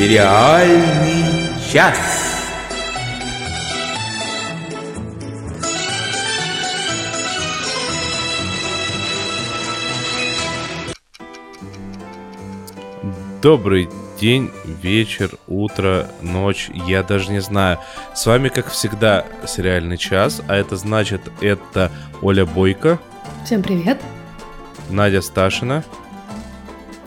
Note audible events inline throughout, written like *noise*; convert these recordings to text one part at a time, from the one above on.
Сериальный час. Добрый день, вечер, утро, ночь, я даже не знаю. С вами, как всегда, сериальный час, а это значит, это Оля Бойко, Всем привет. Надя Сташина.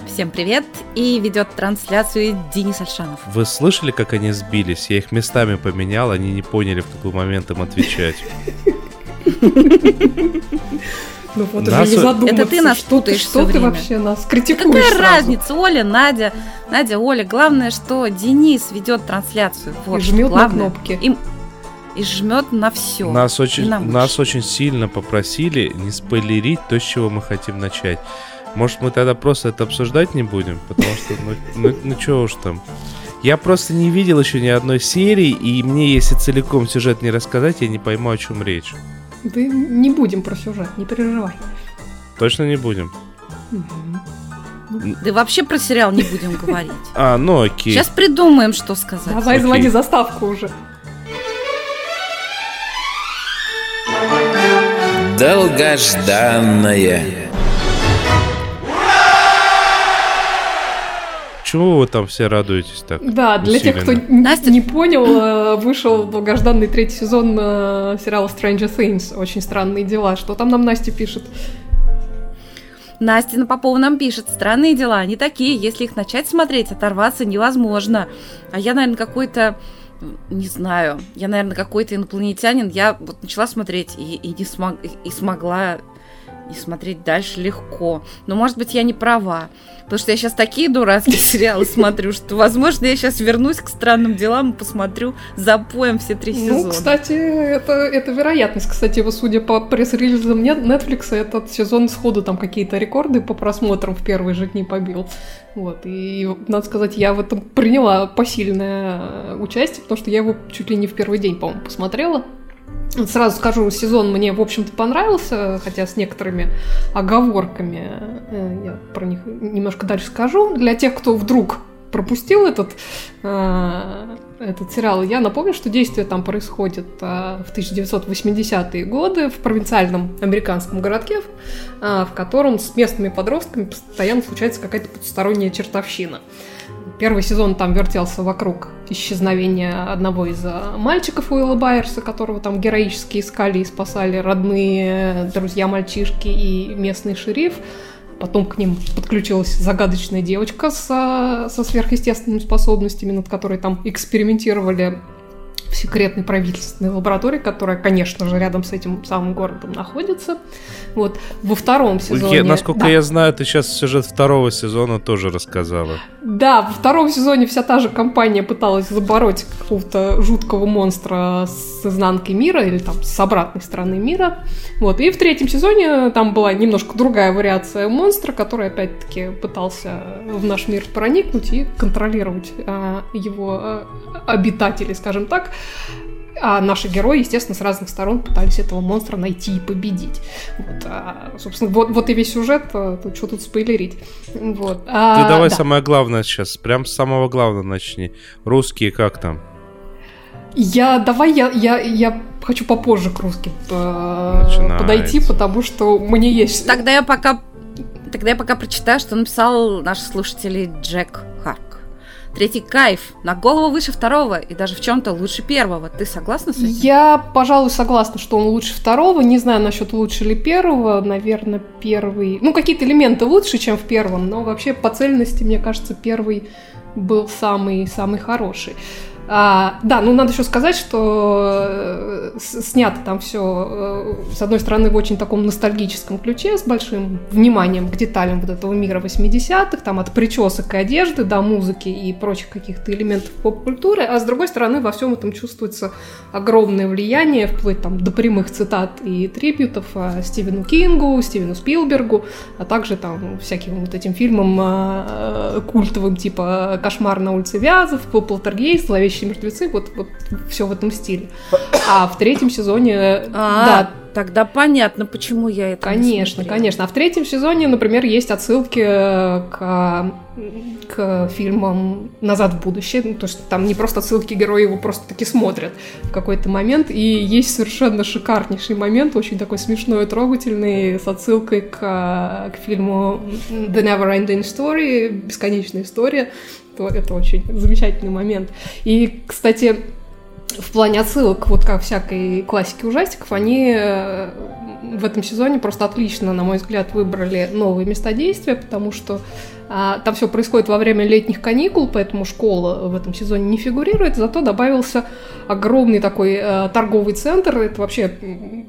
Всем привет! И ведет трансляцию Денис Альшанов. Вы слышали, как они сбились? Я их местами поменял, они не поняли, в какой момент им отвечать. Ну вот Нас- уже не задуматься, Это ты нас что ты, что ты вообще нас критикуешь Какая сразу? разница? Оля, Надя, Надя, Оля. Главное, что Денис ведет трансляцию. Вот, И жмет на главное. кнопки. И, и жмет на все. Нас очень, на нас очень сильно попросили не спойлерить то, с чего мы хотим начать. Может, мы тогда просто это обсуждать не будем? Потому что, ну, ну, ну чё уж там. Я просто не видел еще ни одной серии, и мне, если целиком сюжет не рассказать, я не пойму, о чем речь. Да не будем про сюжет, не переживай. Точно не будем. Да вообще про сериал не будем *laughs* говорить. А, ну окей. Сейчас придумаем, что сказать. Давай, заводи заставку уже. Долгожданное. Чего вы там все радуетесь так? Да, для тех, кто Настя- не понял, э, вышел долгожданный третий сезон э, сериала Stranger Things. Очень странные дела. Что там нам Настя пишет? Настя Попова нам пишет, странные дела, они такие, если их начать смотреть, оторваться невозможно. А я, наверное, какой-то, не знаю, я, наверное, какой-то инопланетянин, я вот начала смотреть и, и не смог, и смогла и смотреть дальше легко. Но, может быть, я не права. Потому что я сейчас такие дурацкие *laughs* сериалы смотрю, что, возможно, я сейчас вернусь к странным делам и посмотрю запоем все три Ну, сезона. кстати, это, это вероятность. Кстати, вот судя по пресс-релизам Netflix, этот сезон сходу там какие-то рекорды по просмотрам в первые же дни побил. Вот, и надо сказать, я в этом приняла посильное э, участие, потому что я его чуть ли не в первый день, по-моему, посмотрела. Сразу скажу, сезон мне, в общем-то, понравился, хотя с некоторыми оговорками. Э, Я про них немножко дальше скажу. Для тех, кто вдруг пропустил этот, э, этот сериал, я напомню, что действие там происходит э, в 1980-е годы в провинциальном американском городке, э, в котором с местными подростками постоянно случается какая-то потусторонняя чертовщина. Первый сезон там вертелся вокруг исчезновения одного из э, мальчиков Уилла Байерса, которого там героически искали и спасали родные, друзья мальчишки и местный шериф. Потом к ним подключилась загадочная девочка со, со сверхъестественными способностями, над которой там экспериментировали в секретной правительственной лаборатории, которая, конечно же, рядом с этим самым городом находится. Вот. Во втором сезоне... Я- насколько Да. я знаю, ты сейчас сюжет второго сезона тоже рассказала. Да, во втором сезоне вся та же компания пыталась забороть какого-то жуткого монстра с изнанкой мира или там с обратной стороны мира. Вот. И в третьем сезоне там была немножко другая вариация монстра, который опять-таки пытался в наш мир проникнуть и контролировать а, его а, обитателей, скажем так. А наши герои, естественно, с разных сторон пытались этого монстра найти и победить. Вот, а, собственно, вот, вот и весь сюжет, а, тут что тут спойлерить. Вот. Ты А, давай да. самое главное сейчас, прям с самого главного начни. Русские как там? Я давай я, я, я хочу попозже к русским э, Начинается. подойти, потому что мне есть. Тогда я пока, тогда я пока прочитаю, что написал наш слушатель Джек Харк. Третий кайф. На голову выше второго и даже в чем-то лучше первого. Ты согласна с этим? Я, пожалуй, согласна, что он лучше второго. Не знаю насчет лучше ли первого. Наверное, первый. Ну, какие-то элементы лучше, чем в первом, но вообще по цельности, мне кажется, первый был самый самый хороший. А, да, ну надо еще сказать, что э, снято там все, с одной стороны, в очень таком ностальгическом ключе, с большим вниманием к деталям вот этого мира 80-х, там от причесок и одежды до музыки и прочих каких-то элементов поп-культуры, а с другой стороны, во всем этом чувствуется огромное влияние, вплоть там до прямых цитат и трибютов а, Стивену Кингу, Стивену Спилбергу, а также там всяким вот этим фильмам а, э, культовым, типа «Кошмар на улице Вязов», «Полтергейст», «Зловещие мертвецы», вот, вот все в этом стиле. А в третьем сезоне, э, А, да, тогда понятно, почему я это не Конечно, смотрела. конечно. А в третьем сезоне, например, есть отсылки э, к к фильмам «Назад в будущее», ну, то есть там не просто ссылки герои его просто таки смотрят в какой-то момент, и есть совершенно шикарнейший момент, очень такой смешной и трогательный, с отсылкой к, к фильму «The Never Ending Story», «Бесконечная история», то это очень замечательный момент. И, кстати, в плане отсылок вот ко всякой классике ужастиков, они э, в этом сезоне просто отлично, на мой взгляд, выбрали новые места действия, потому что а, там все происходит во время летних каникул, поэтому школа в этом сезоне не фигурирует, зато добавился огромный такой э, торговый центр. Это вообще,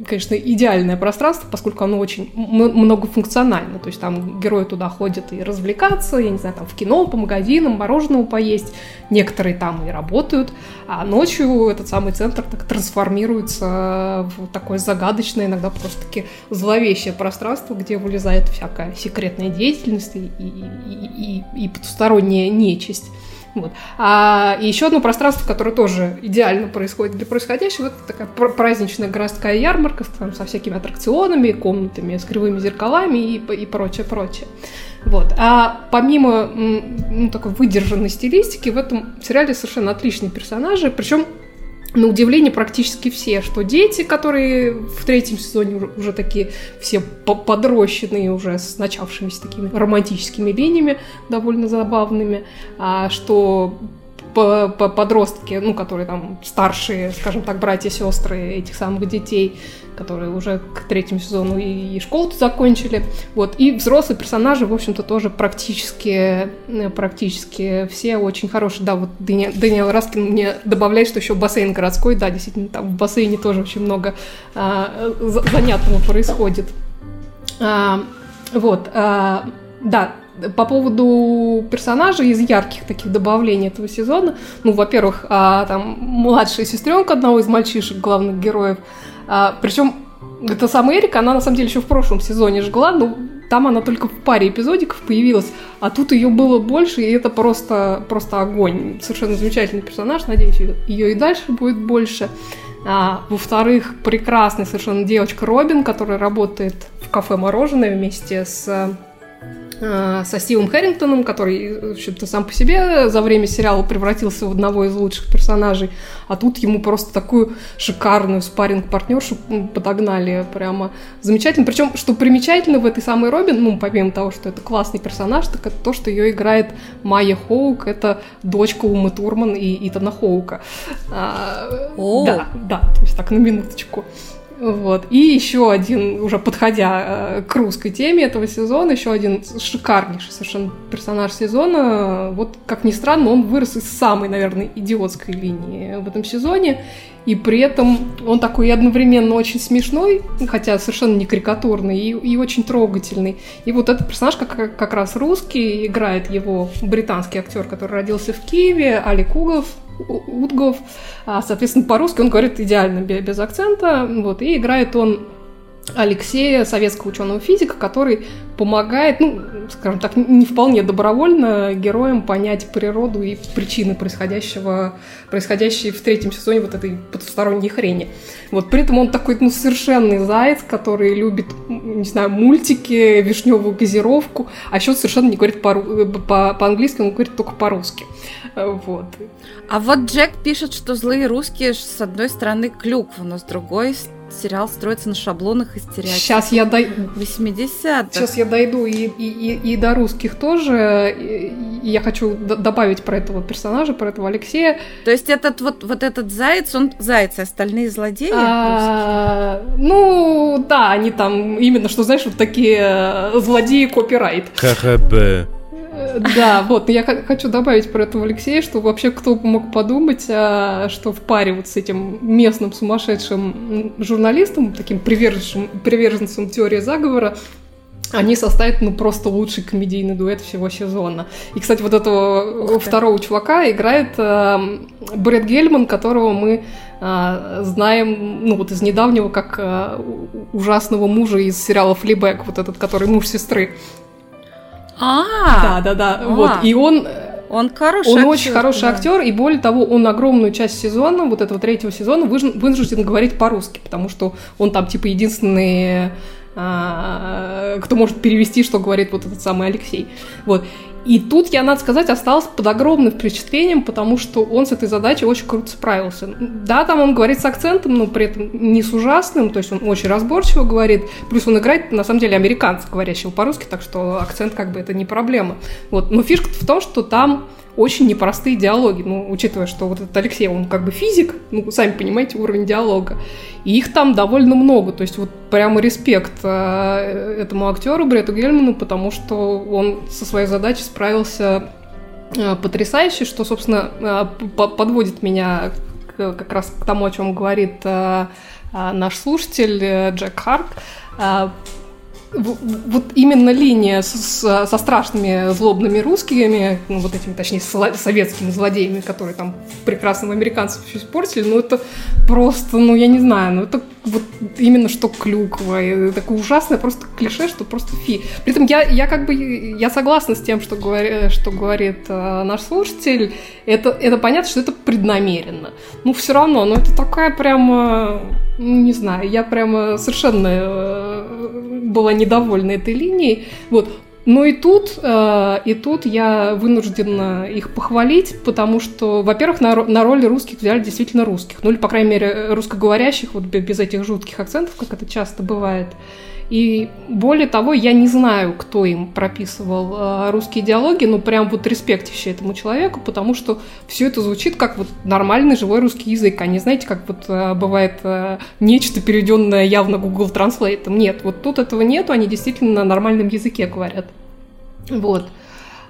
конечно, идеальное пространство, поскольку оно очень многофункционально. То есть там герои туда ходят и развлекаться, я не знаю, там в кино, по магазинам, мороженого поесть. Некоторые там и работают. А ночью этот самый центр так трансформируется в такое загадочное, иногда просто-таки зловещее пространство, где вылезает всякая секретная деятельность и, и, и, и, и потусторонняя нечисть. Вот. А еще одно пространство, которое тоже идеально происходит для происходящего, это такая праздничная городская ярмарка там, со всякими аттракционами, комнатами с кривыми зеркалами и, и прочее, прочее. Вот. А помимо ну, такой выдержанной стилистики, в этом сериале совершенно отличные персонажи, причем на удивление практически все, что дети, которые в третьем сезоне уже, уже такие все подрощенные, уже с начавшимися такими романтическими линиями довольно забавными, а что подростки, ну, которые там старшие, скажем так, братья, сестры этих самых детей, которые уже к третьему сезону и, и школу закончили. Вот. И взрослые персонажи, в общем-то, тоже практически, э, практически все очень хорошие. Да, вот Даниэл, Даниэл Раскин мне добавляет, что еще бассейн городской. Да, действительно, там в бассейне тоже очень много а, занятного происходит. А, вот. А, да, по поводу персонажей из ярких таких добавлений этого сезона, ну, во-первых, а, там младшая сестренка одного из мальчишек, главных героев, а, причем эта самая Эрика, она на самом деле еще в прошлом сезоне жгла, но там она только в паре эпизодиков появилась, а тут ее было больше, и это просто, просто огонь. Совершенно замечательный персонаж, надеюсь, ее и дальше будет больше. А, во-вторых, прекрасная совершенно девочка Робин, которая работает в кафе «Мороженое» вместе с со Стивом Хэррингтоном, который, в общем-то, сам по себе за время сериала превратился в одного из лучших персонажей, а тут ему просто такую шикарную спарринг-партнершу подогнали, прямо замечательно. Причем, что примечательно в этой самой Робин, ну, помимо того, что это классный персонаж, так это то, что ее играет Майя Хоук, это дочка Умы Турман и Итана Хоука. А, да, да, то есть так на минуточку. Вот. И еще один, уже подходя э, к русской теме этого сезона, еще один шикарнейший совершенно персонаж сезона. Вот, как ни странно, он вырос из самой, наверное, идиотской линии в этом сезоне. И при этом он такой одновременно очень смешной, хотя совершенно не карикатурный, и, и очень трогательный. И вот этот персонаж как, как раз русский, играет его британский актер, который родился в Киеве, Алик Угов, Утгов. А, соответственно, по-русски он говорит идеально, без акцента. Вот, и играет он Алексея, советского ученого физика, который помогает, ну, скажем так, не вполне добровольно героям понять природу и причины происходящего, происходящей в третьем сезоне вот этой потусторонней хрени. Вот, при этом он такой, ну, совершенный заяц, который любит, не знаю, мультики, вишневую газировку, а еще совершенно не говорит по-английски, он говорит только по-русски. *laughs* Вот. А вот Джек пишет, что злые русские с одной стороны клюква, но с другой сериал строится на шаблонах и стереотипах. Сейчас я дойду. 80 Сейчас я дойду и, и, и, и до русских тоже. И, и я хочу добавить про этого персонажа, про этого Алексея. То есть этот вот, вот этот заяц, он заяц, а остальные злодеи? А, ну, да, они там именно, что, знаешь, вот такие э, злодеи копирайт. ХХБ. Да, вот, я хочу добавить про этого Алексея, что вообще кто мог подумать, а, что в паре вот с этим местным сумасшедшим журналистом, таким приверженцем, приверженцем теории заговора, они составят, ну, просто лучший комедийный дуэт всего сезона. И, кстати, вот этого второго чувака играет э, Брэд Гельман, которого мы э, знаем, ну, вот из недавнего, как э, ужасного мужа из сериала «Флибэк», вот этот, который муж сестры. А, да, да, да. А. Вот и он он хороший Он актер, очень хороший да. актер, и более того, он огромную часть сезона, вот этого третьего сезона, вынужден говорить по-русски, потому что он там типа единственный, а, кто может перевести, что говорит вот этот самый Алексей. Вот. И тут я, надо сказать, осталась под огромным впечатлением, потому что он с этой задачей очень круто справился. Да, там он говорит с акцентом, но при этом не с ужасным, то есть он очень разборчиво говорит, плюс он играет, на самом деле, американца, говорящего по-русски, так что акцент как бы это не проблема. Вот. Но фишка в том, что там очень непростые диалоги, ну, учитывая, что вот этот Алексей, он как бы физик, ну, сами понимаете, уровень диалога, и их там довольно много, то есть вот прямо респект э, этому актеру Брету Гельману, потому что он со своей задачей справился э, потрясающе, что, собственно, э, подводит меня как раз к тому, о чем говорит наш слушатель Джек Харт, э, вот именно линия с, со страшными злобными русскими, ну, вот этими, точнее, советскими злодеями, которые там прекрасным американцев все испортили, ну, это просто, ну, я не знаю, ну, это вот именно что клюква, и такое ужасное просто клише, что просто фи. При этом я, я как бы, я согласна с тем, что, говори, что говорит э, наш слушатель, это, это понятно, что это преднамеренно. Ну, все равно, ну, это такая прямо, ну, не знаю, я прямо совершенно э, была недовольна этой линией. Вот. Но и тут, э, и тут я вынуждена их похвалить, потому что, во-первых, на, на роли русских взяли действительно русских. Ну или, по крайней мере, русскоговорящих, вот без этих жутких акцентов, как это часто бывает. И более того, я не знаю, кто им прописывал э, русские диалоги, но прям вот респектище этому человеку, потому что все это звучит как вот нормальный живой русский язык, а не знаете, как вот э, бывает э, нечто переведенное явно Google Translate. Нет, вот тут этого нету, они действительно на нормальном языке говорят. Вот.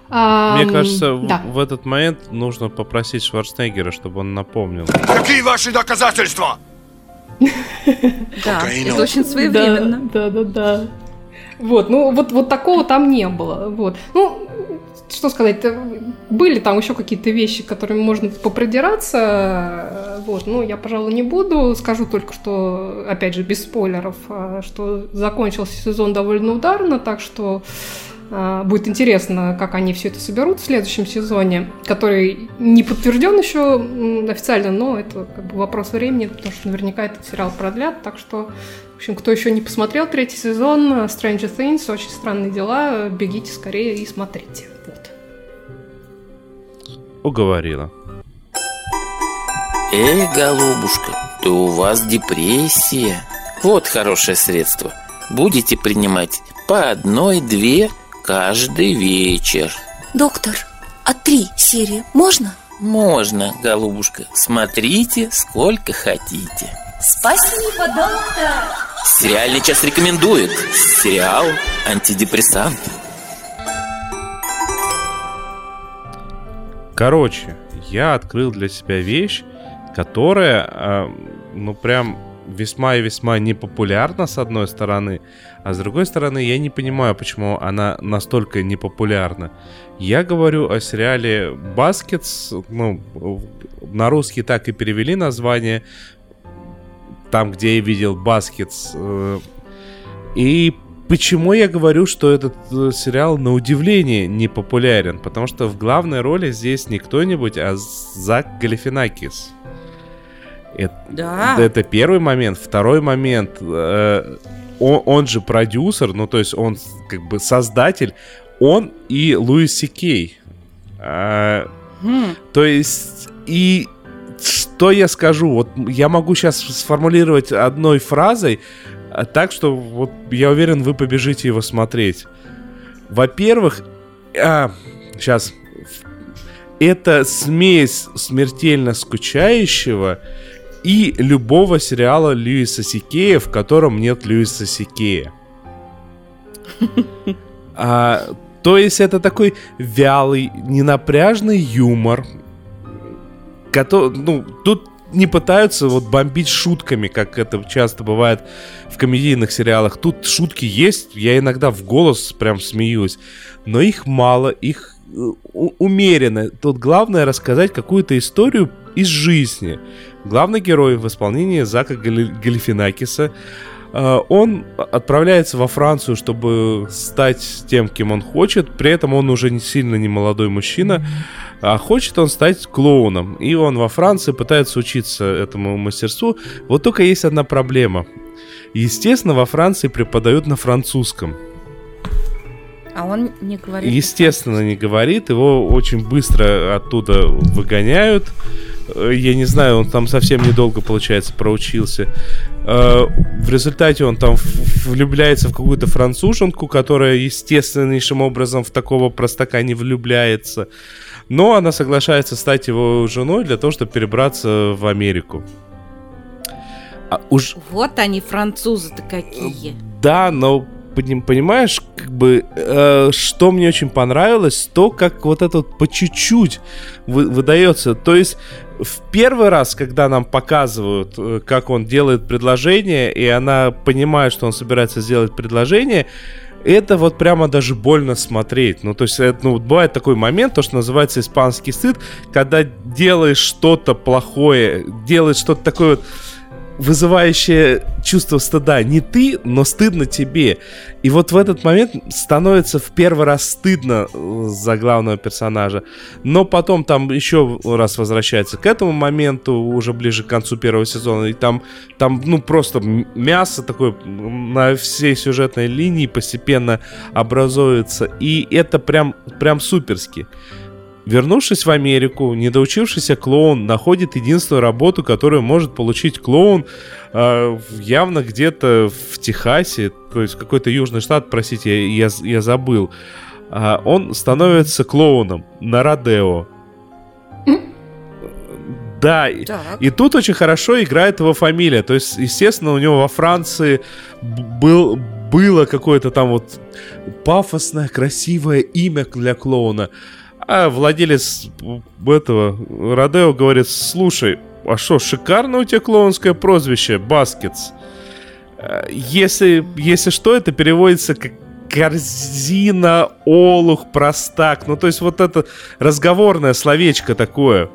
Мне кажется, да. в, в этот момент нужно попросить Шварценеггера, чтобы он напомнил. Какие ваши доказательства? Да, это очень своевременно. Да, да, да. Вот, ну вот, вот такого там не было. Вот. Ну, что сказать, были там еще какие-то вещи, которыми можно попродираться, вот, ну, я, пожалуй, не буду, скажу только, что, опять же, без спойлеров, а, что закончился сезон довольно ударно, так что будет интересно, как они все это соберут в следующем сезоне, который не подтвержден еще официально, но это как бы вопрос времени, потому что наверняка этот сериал продлят. Так что, в общем, кто еще не посмотрел третий сезон Stranger Things, очень странные дела, бегите скорее и смотрите. Вот. Уговорила. Эй, голубушка, то у вас депрессия. Вот хорошее средство. Будете принимать по одной-две каждый вечер. Доктор, а три серии можно? Можно, голубушка. Смотрите, сколько хотите. Спасибо, доктор. Сериальный час рекомендует. Сериал «Антидепрессант». Короче, я открыл для себя вещь, которая, э, ну прям весьма и весьма непопулярна, с одной стороны, а с другой стороны, я не понимаю, почему она настолько непопулярна. Я говорю о сериале «Baskets», ну, на русский так и перевели название, там, где я видел «Baskets», э, и Почему я говорю, что этот э, сериал на удивление не популярен? Потому что в главной роли здесь не кто-нибудь, а Зак Галифинакис. Это, да. это первый момент. Второй момент. Э, он, он же продюсер, ну то есть он как бы создатель. Он и Луис Сикей. Э, хм. То есть и что я скажу? Вот я могу сейчас сформулировать одной фразой, а, так что вот я уверен, вы побежите его смотреть. Во-первых, а, сейчас это смесь смертельно скучающего и любого сериала Льюиса Сикея, в котором нет Льюиса Сикея. *laughs* А, то есть это такой вялый, ненапряжный юмор. Который, ну, тут не пытаются вот бомбить шутками, как это часто бывает в комедийных сериалах. Тут шутки есть, я иногда в голос прям смеюсь, но их мало, их э, умеренно. Тут главное рассказать какую-то историю из жизни. Главный герой в исполнении Зака Галифинакиса э, он отправляется во Францию, чтобы стать тем, кем он хочет. При этом он уже не сильно не молодой мужчина, а хочет он стать клоуном. И он во Франции пытается учиться этому мастерству. Вот только есть одна проблема. Естественно, во Франции преподают на французском. А он не говорит. Естественно, не говорит. Его очень быстро оттуда выгоняют. Э, Я не знаю, он там совсем недолго, получается, проучился. Э, В результате он там влюбляется в какую-то француженку, которая естественнейшим образом в такого простака не влюбляется. Но она соглашается стать его женой для того, чтобы перебраться в Америку. А уж Вот они, французы-то какие. да, но поним- понимаешь, как бы, э, что мне очень понравилось, то, как вот это вот по чуть-чуть вы- выдается. То есть в первый раз, когда нам показывают, э, как он делает предложение, и она понимает, что он собирается сделать предложение, это вот прямо даже больно смотреть. Ну, то есть, это, ну, бывает такой момент, то, что называется испанский стыд, когда делаешь что-то плохое, делаешь что-то такое вот вызывающее чувство стыда не ты, но стыдно тебе. И вот в этот момент становится в первый раз стыдно э, за главного персонажа. Но потом там еще раз возвращается к этому моменту, уже ближе к концу первого сезона. И там, там ну, просто мясо такое на всей сюжетной линии постепенно образуется. И это прям, прям суперски. Вернувшись в Америку, недоучившийся клоун находит единственную работу, которую может получить клоун э, явно где-то в Техасе, то есть какой-то южный штат, простите, я, я, я забыл. А, он становится клоуном на Родео. Да, и- Так. и тут очень хорошо играет его фамилия. То есть, естественно, у него во Франции был, было какое-то там вот пафосное, красивое имя для клоуна. А владелец этого Родео говорит, слушай, а что, шикарное у тебя клоунское прозвище, Baskets. Э, Если, если что, это переводится как корзина, олух, простак. Ну, то есть вот это разговорное словечко такое.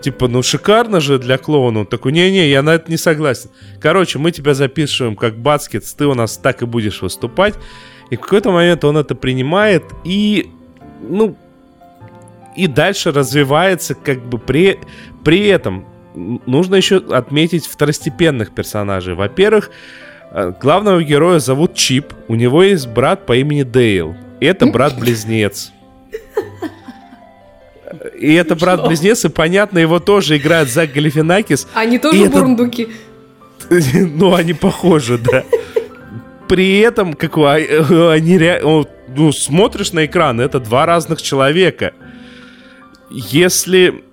Типа, ну шикарно же для клоуна. Он такой, не-не, я на это не согласен. Короче, мы тебя записываем как Baskets, ты у нас так и будешь выступать. И в какой-то момент он это принимает и, ну, и дальше развивается как бы при, при этом. Нужно еще отметить второстепенных персонажей. Во-первых, э, главного героя зовут Чип. У него есть брат по имени Дейл. И это брат-близнец. И это брат-близнец, и понятно, его тоже играет Зак Галифинакис. Они И тоже это- бурундуки. *laughs* Ну, они похожи, да. При этом, как а- они ре- о, ну, смотришь на экран, это два разных человека. Если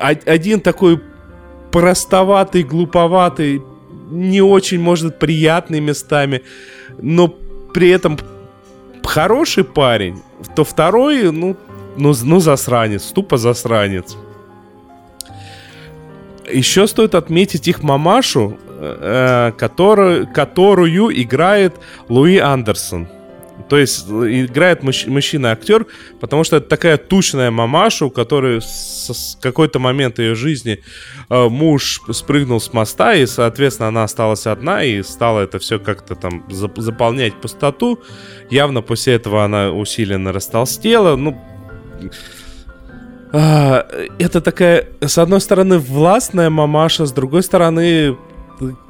один такой простоватый, глуповатый, не очень, может, приятный местами, но при этом хороший парень, то второй, ну, ну, ну засранец, тупо засранец. Еще стоит отметить их мамашу, э, которую, которую играет Луи Андерсон. То есть играет мужч- мужчина-актер, потому что это такая тучная мамаша, у которой с, с какой-то момент ее жизни э, муж спрыгнул с моста, и, соответственно, она осталась одна, и стала это все как-то там зап- заполнять пустоту. Явно после этого она усиленно растолстела. Ну, а, это такая, с одной стороны, властная мамаша, с другой стороны,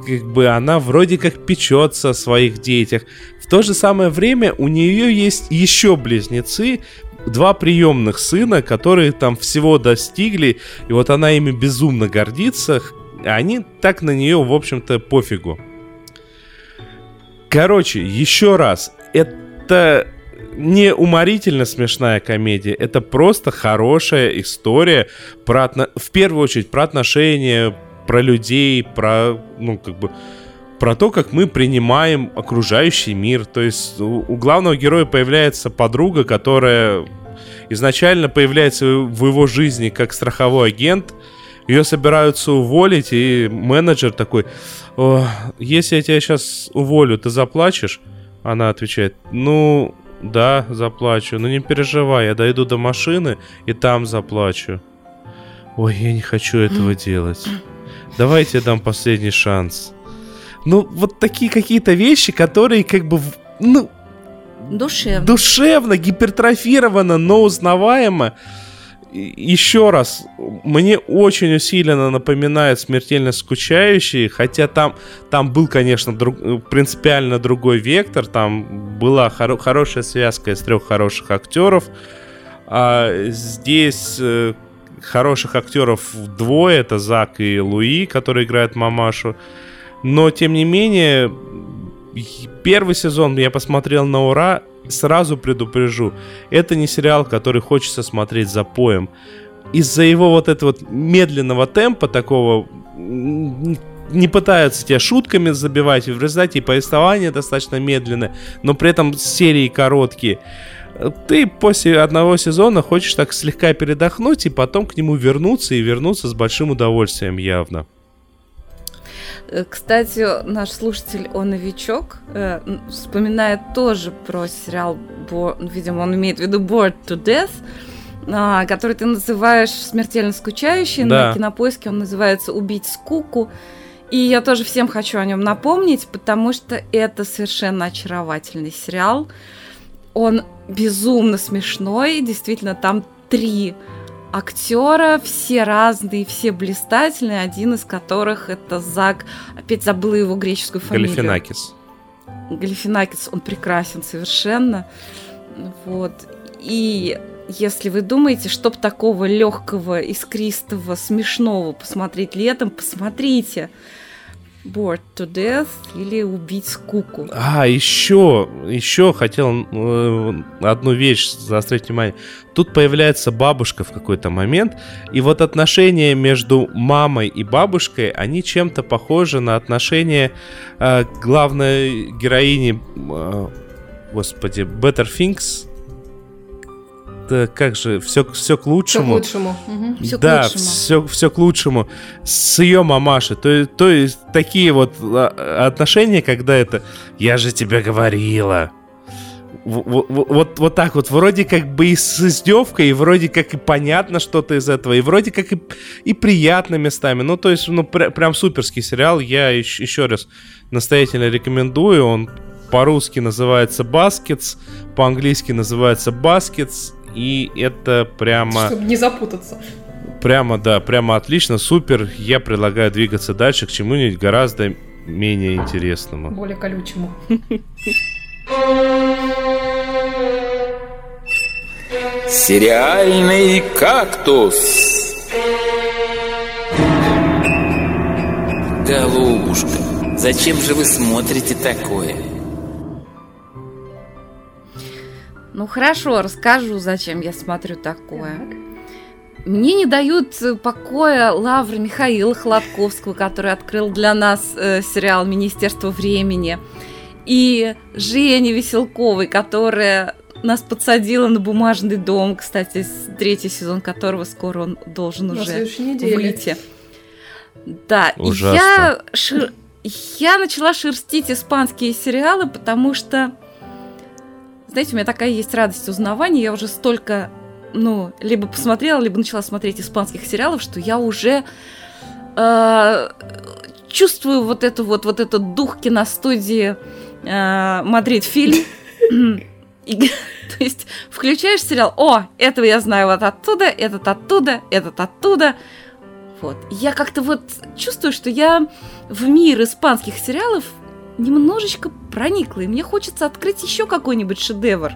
как бы она вроде как печется о своих детях. В то же самое время у нее есть еще близнецы, два приемных сына, которые там всего достигли, и вот она ими безумно гордится, а они так на нее, в общем-то, пофигу. Короче, еще раз, это не уморительно смешная комедия, это просто хорошая история про в первую очередь про отношения, про людей, про ну как бы про то, как мы принимаем окружающий мир. То есть у, у главного героя появляется подруга, которая изначально появляется в его жизни как страховой агент. Ее собираются уволить, и менеджер такой, «О, если я тебя сейчас уволю, ты заплачешь? Она отвечает, ну, да, заплачу, но не переживай, я дойду до машины и там заплачу. Ой, я не хочу этого *clears throat* делать. Давайте я дам последний шанс. Ну, вот такие какие-то вещи, которые как бы, ну, Душевно. душевно, гипертрофировано, но узнаваемо. еще раз, мне очень усиленно напоминает смертельно скучающий, хотя там, там был, конечно, друг, принципиально другой вектор, там была хоро- хорошая связка из трех хороших актеров, а здесь э, хороших актеров двое, это Зак и Луи, которые играют мамашу, но тем не менее первый сезон я посмотрел на ура, сразу предупрежу, это не сериал, который хочется смотреть за поем. Из-за его вот этого медленного темпа, такого не пытаются тебя шутками забивать, в результате и повествование достаточно медленное, но при этом серии короткие. Ты после одного сезона хочешь так слегка передохнуть и потом к нему вернуться и вернуться с большим удовольствием явно. Э, кстати, наш слушатель, он новичок, э, вспоминает тоже про сериал, видимо, он имеет в виду Bored to Death, а, который ты называешь смертельно скучающий. Да. На кинопоиске он называется Убить скуку. И я тоже всем хочу о нем напомнить, потому что это совершенно очаровательный сериал. Он безумно смешной. Действительно, там три актера, все разные, все блистательные, один из которых это Зак, опять забыла его греческую фамилию. Галифинакис. Галифинакис, он прекрасен совершенно. Вот. И если вы думаете, чтоб такого легкого, искристого, смешного посмотреть летом, посмотрите. Bored to Death или Убить скуку. А, еще, еще хотел э, одну вещь заострить внимание. Тут появляется бабушка в какой-то момент, и вот отношения между мамой и бабушкой, они чем-то похожи на отношения э, главной героини, э, господи, Better Things, как же, все, все к лучшему. Все к лучшему. Угу. Все да, к лучшему. Все, все к лучшему. С ее мамашей. То, то есть такие вот а, отношения, когда это «я же тебе говорила», вот, вот, вот так вот, вроде как бы и с издевкой, и вроде как и понятно что-то из этого, и вроде как и, и приятно местами. Ну, то есть, ну, пр прям суперский сериал. Я еще, еще раз настоятельно рекомендую. Он по-русски называется «Baskets», по-английски называется «Baskets», и это прямо... *laughs* Чтобы не запутаться. Прямо, да, прямо отлично, супер. Я предлагаю двигаться дальше к чему-нибудь гораздо менее интересному. Более колючему. Сериальный кактус. Голубушка, зачем же вы смотрите такое? Ну хорошо, расскажу, зачем я смотрю такое. Мне не дают покоя Лавры Михаила Хладковского, который открыл для нас э, сериал «Министерство времени», и Жени Веселковой, которая нас подсадила на бумажный дом, кстати, третий сезон которого скоро он должен на уже выйти. Да, Ужасно. я, шир... я начала шерстить испанские сериалы, потому что знаете, у меня такая есть радость узнавания. Я уже столько, ну, либо посмотрела, либо начала смотреть испанских сериалов, что я уже э, чувствую вот эту вот, вот этот дух киностудии э, Мадрид фильм. *laughs* *laughs* То есть включаешь сериал, о, этого я знаю вот оттуда, этот оттуда, этот оттуда. Вот. Я как-то вот чувствую, что я в мир испанских сериалов немножечко проникла, и мне хочется открыть еще какой-нибудь шедевр.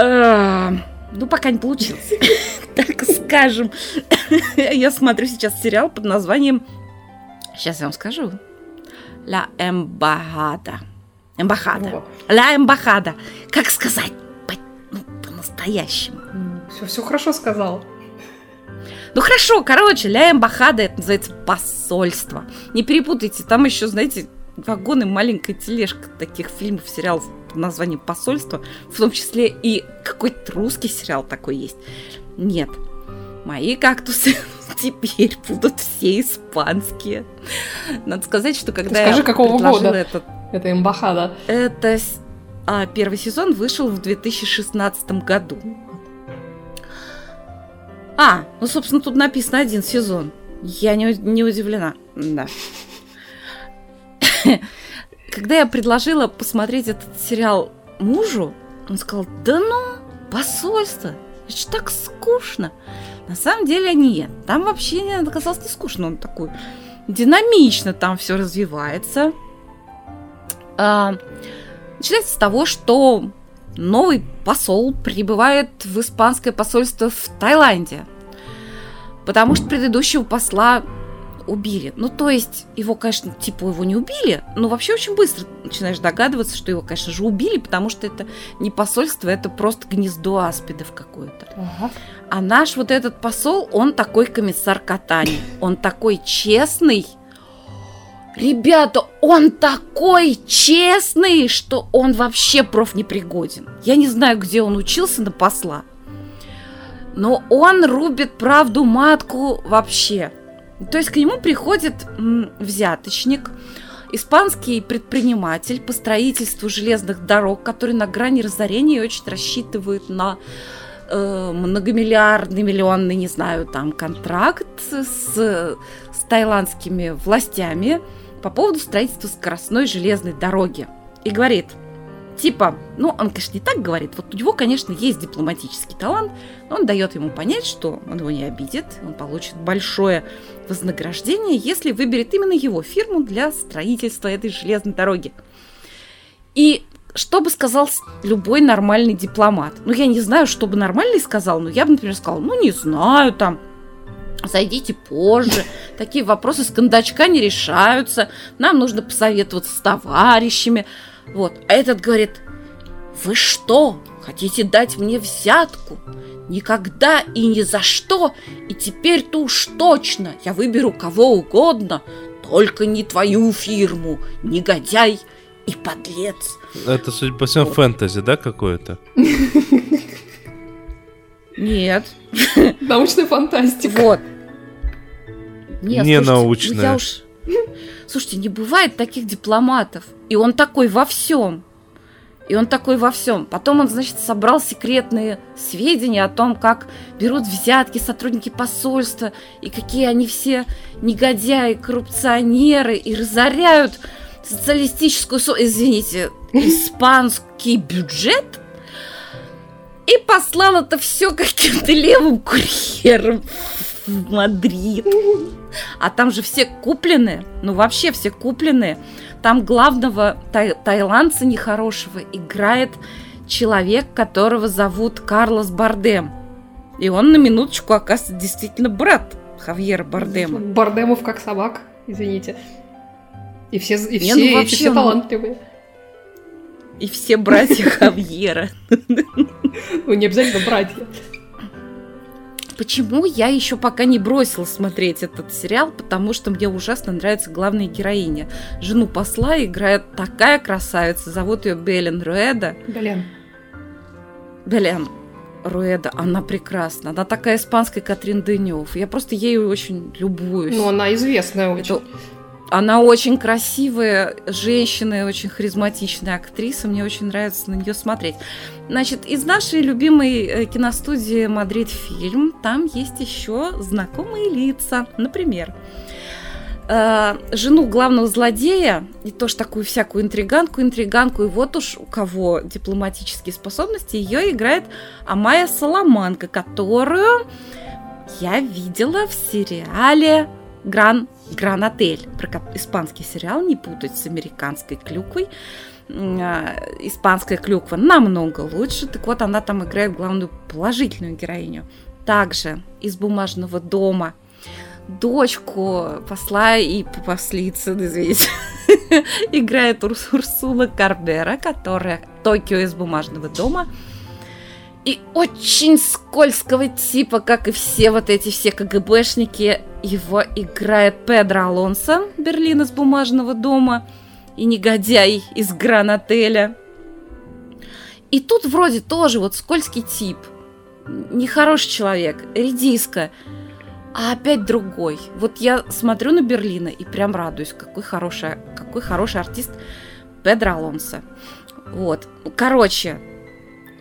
А, ну, пока не получилось. *laughs* Так скажем. *laughs* Я смотрю сейчас сериал под названием... Сейчас я вам скажу. La Embajada. Эмбахада. Ла Эмбахада. Как сказать ну, по-настоящему? Все, все хорошо сказал. Ну хорошо, короче, Ля Эмбахада, это называется посольство. Не перепутайте, там еще, знаете, вагоны, маленькая тележка таких фильмов, сериалов под названием «Посольство», в том числе и какой-то русский сериал такой есть. Нет, мои кактусы *laughs* теперь будут все испанские. Надо сказать, что когда Ты скажи, я какого года этот... Это имбахада. Это а, первый сезон вышел в 2016 году. А, ну, собственно, тут написано один сезон. Я не, не удивлена. Да. Когда я предложила посмотреть этот сериал мужу, он сказал, да ну, посольство, Это ж так скучно. На самом деле нет. Там вообще не оказалось не скучно. Он такой динамично там все развивается. А, начинается с того, что новый посол прибывает в испанское посольство в Таиланде. Потому что предыдущего посла убили. Ну, то есть, его, конечно, типа его не убили, но вообще очень быстро начинаешь догадываться, что его, конечно же, убили, потому что это не посольство, это просто гнездо аспидов какое-то. Ага. А наш вот этот посол, он такой комиссар Катани. Он такой честный. Ребята, он такой честный, что он вообще профнепригоден. Я не знаю, где он учился на посла. Но он рубит правду матку вообще. То есть к нему приходит взяточник, испанский предприниматель по строительству железных дорог, который на грани разорения и очень рассчитывает на э, многомиллиардный, миллионный, не знаю, там контракт с, с таиландскими властями по поводу строительства скоростной железной дороги. И говорит, типа, ну, он, конечно, не так говорит, вот у него, конечно, есть дипломатический талант, но он дает ему понять, что он его не обидит, он получит большое вознаграждение, если выберет именно его фирму для строительства этой железной дороги. И что бы сказал любой нормальный дипломат? Ну, я не знаю, что бы нормальный сказал, но я бы, например, сказала, ну, не знаю, там, зайдите позже, такие вопросы с кондачка не решаются, нам нужно посоветоваться с товарищами. Вот. А этот говорит, вы что, хотите дать мне взятку? Никогда и ни за что, и теперь-то уж точно я выберу кого угодно, только не твою фирму, негодяй и подлец. Это, судя по всему, фэнтези, да, какое-то? Нет. Научная фантастика. Вот. Нет, Не слушайте, ну научная. я уж... Слушайте, не бывает таких дипломатов. И он такой во всем. И он такой во всем. Потом он, значит, собрал секретные сведения о том, как берут взятки сотрудники посольства, и какие они все негодяи, коррупционеры, и разоряют социалистическую, со- извините, испанский бюджет, и послал это все каким-то левым курьером в Мадрид. А там же все куплены, ну вообще все куплены. Там главного тай- таиландца нехорошего играет человек, которого зовут Карлос Бардем. И он на минуточку, оказывается, действительно брат Хавьера Бардема. Бардемов как собак, извините. И все, и Не, все, ну вообще, все ну- талантливые. И все братья *laughs* Хавьера. Ну, не обязательно братья. Почему я еще пока не бросила смотреть этот сериал? Потому что мне ужасно нравится главная героиня. Жену посла играет такая красавица, зовут ее Белен Руэда. Блин. Белен Руэда, она прекрасна. Она такая испанская Катрин Денев. Я просто ею очень любуюсь. Ну, она известная очень. Это- Она очень красивая женщина очень харизматичная актриса. Мне очень нравится на нее смотреть. Значит, из нашей любимой э, киностудии Мадрид фильм там есть еще знакомые лица. Например, э, жену главного злодея, и тоже такую всякую интриганку, интриганку, и вот уж у кого дипломатические способности, ее играет Амая Соломанка, которую я видела в сериале Гран, Гран Отель. Про испанский сериал, не путать с американской клюквой. А, Испанская клюква намного лучше. Так вот, она там играет главную положительную героиню. Также из бумажного дома дочку посла и послицы, *laughs* извините, *laughs* играет Урс- Урсула Карбера, которая Токио из бумажного дома. И очень скользкого типа, как и все вот эти все КГБшники, его играет Педро Алонсо, Берлин из бумажного дома, и негодяй из Гран-отеля. И тут вроде тоже вот скользкий тип, нехороший человек, редиска, а опять другой. Вот я смотрю на Берлина и прям радуюсь, какой хороший, какой хороший артист Педро Алонсо. Вот. Короче,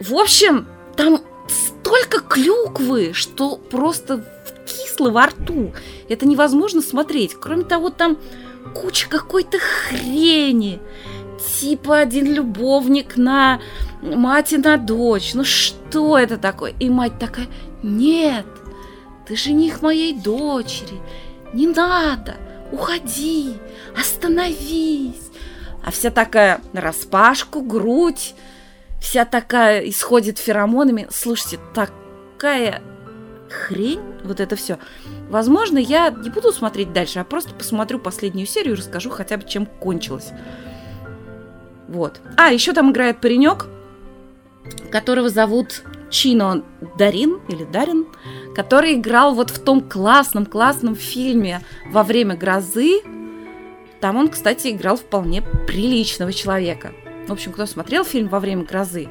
в общем, там столько клюквы, что просто кисло во рту. Это невозможно смотреть. Кроме того, там куча какой-то хрени. типа один любовник на мать и на дочь. Ну что это такое? И мать такая, нет, ты жених моей дочери, не надо, уходи, остановись. А вся такая на распашку, грудь, вся такая исходит феромонами. Слушайте, такая хрень, вот это все. Возможно, я не буду смотреть дальше, а просто посмотрю последнюю серию и расскажу хотя бы, чем кончилось. Вот. А, еще там играет паренек, которого зовут Чино Дарин или Дарин, который играл вот в том классном-классном фильме «Во время грозы». Там он, кстати, играл вполне приличного человека. В общем, кто смотрел фильм «Во время грозы»,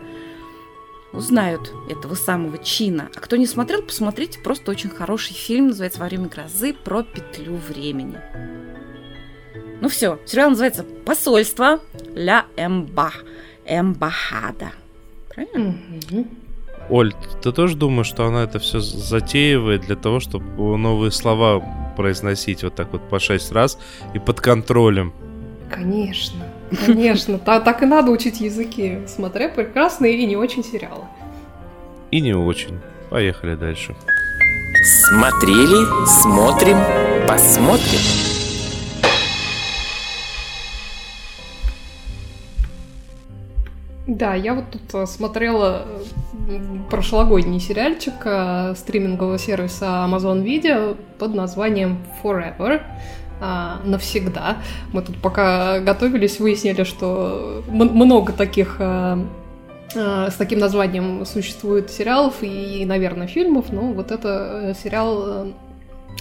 узнают этого самого Чина. А кто не смотрел, посмотрите, просто очень хороший фильм, называется «Во время грозы» про петлю времени. Ну все, сериал называется «Посольство Ля Эмба». Эмбахада. Правильно? Оль, ты тоже думаешь, что она это все затеивает для того, чтобы новые слова произносить вот так вот по шесть раз и под контролем? Конечно, конечно. Так, так и надо учить языки, смотря прекрасные и не очень сериалы. И не очень. Поехали дальше. Смотрели, смотрим, посмотрим. Да, я вот тут э, смотрела э, прошлогодний сериальчик э, стримингового сервиса Amazon Video под названием Forever а, навсегда. Мы тут пока готовились, выяснили, что много таких а, а, с таким названием существует сериалов и, наверное, фильмов, но вот это сериал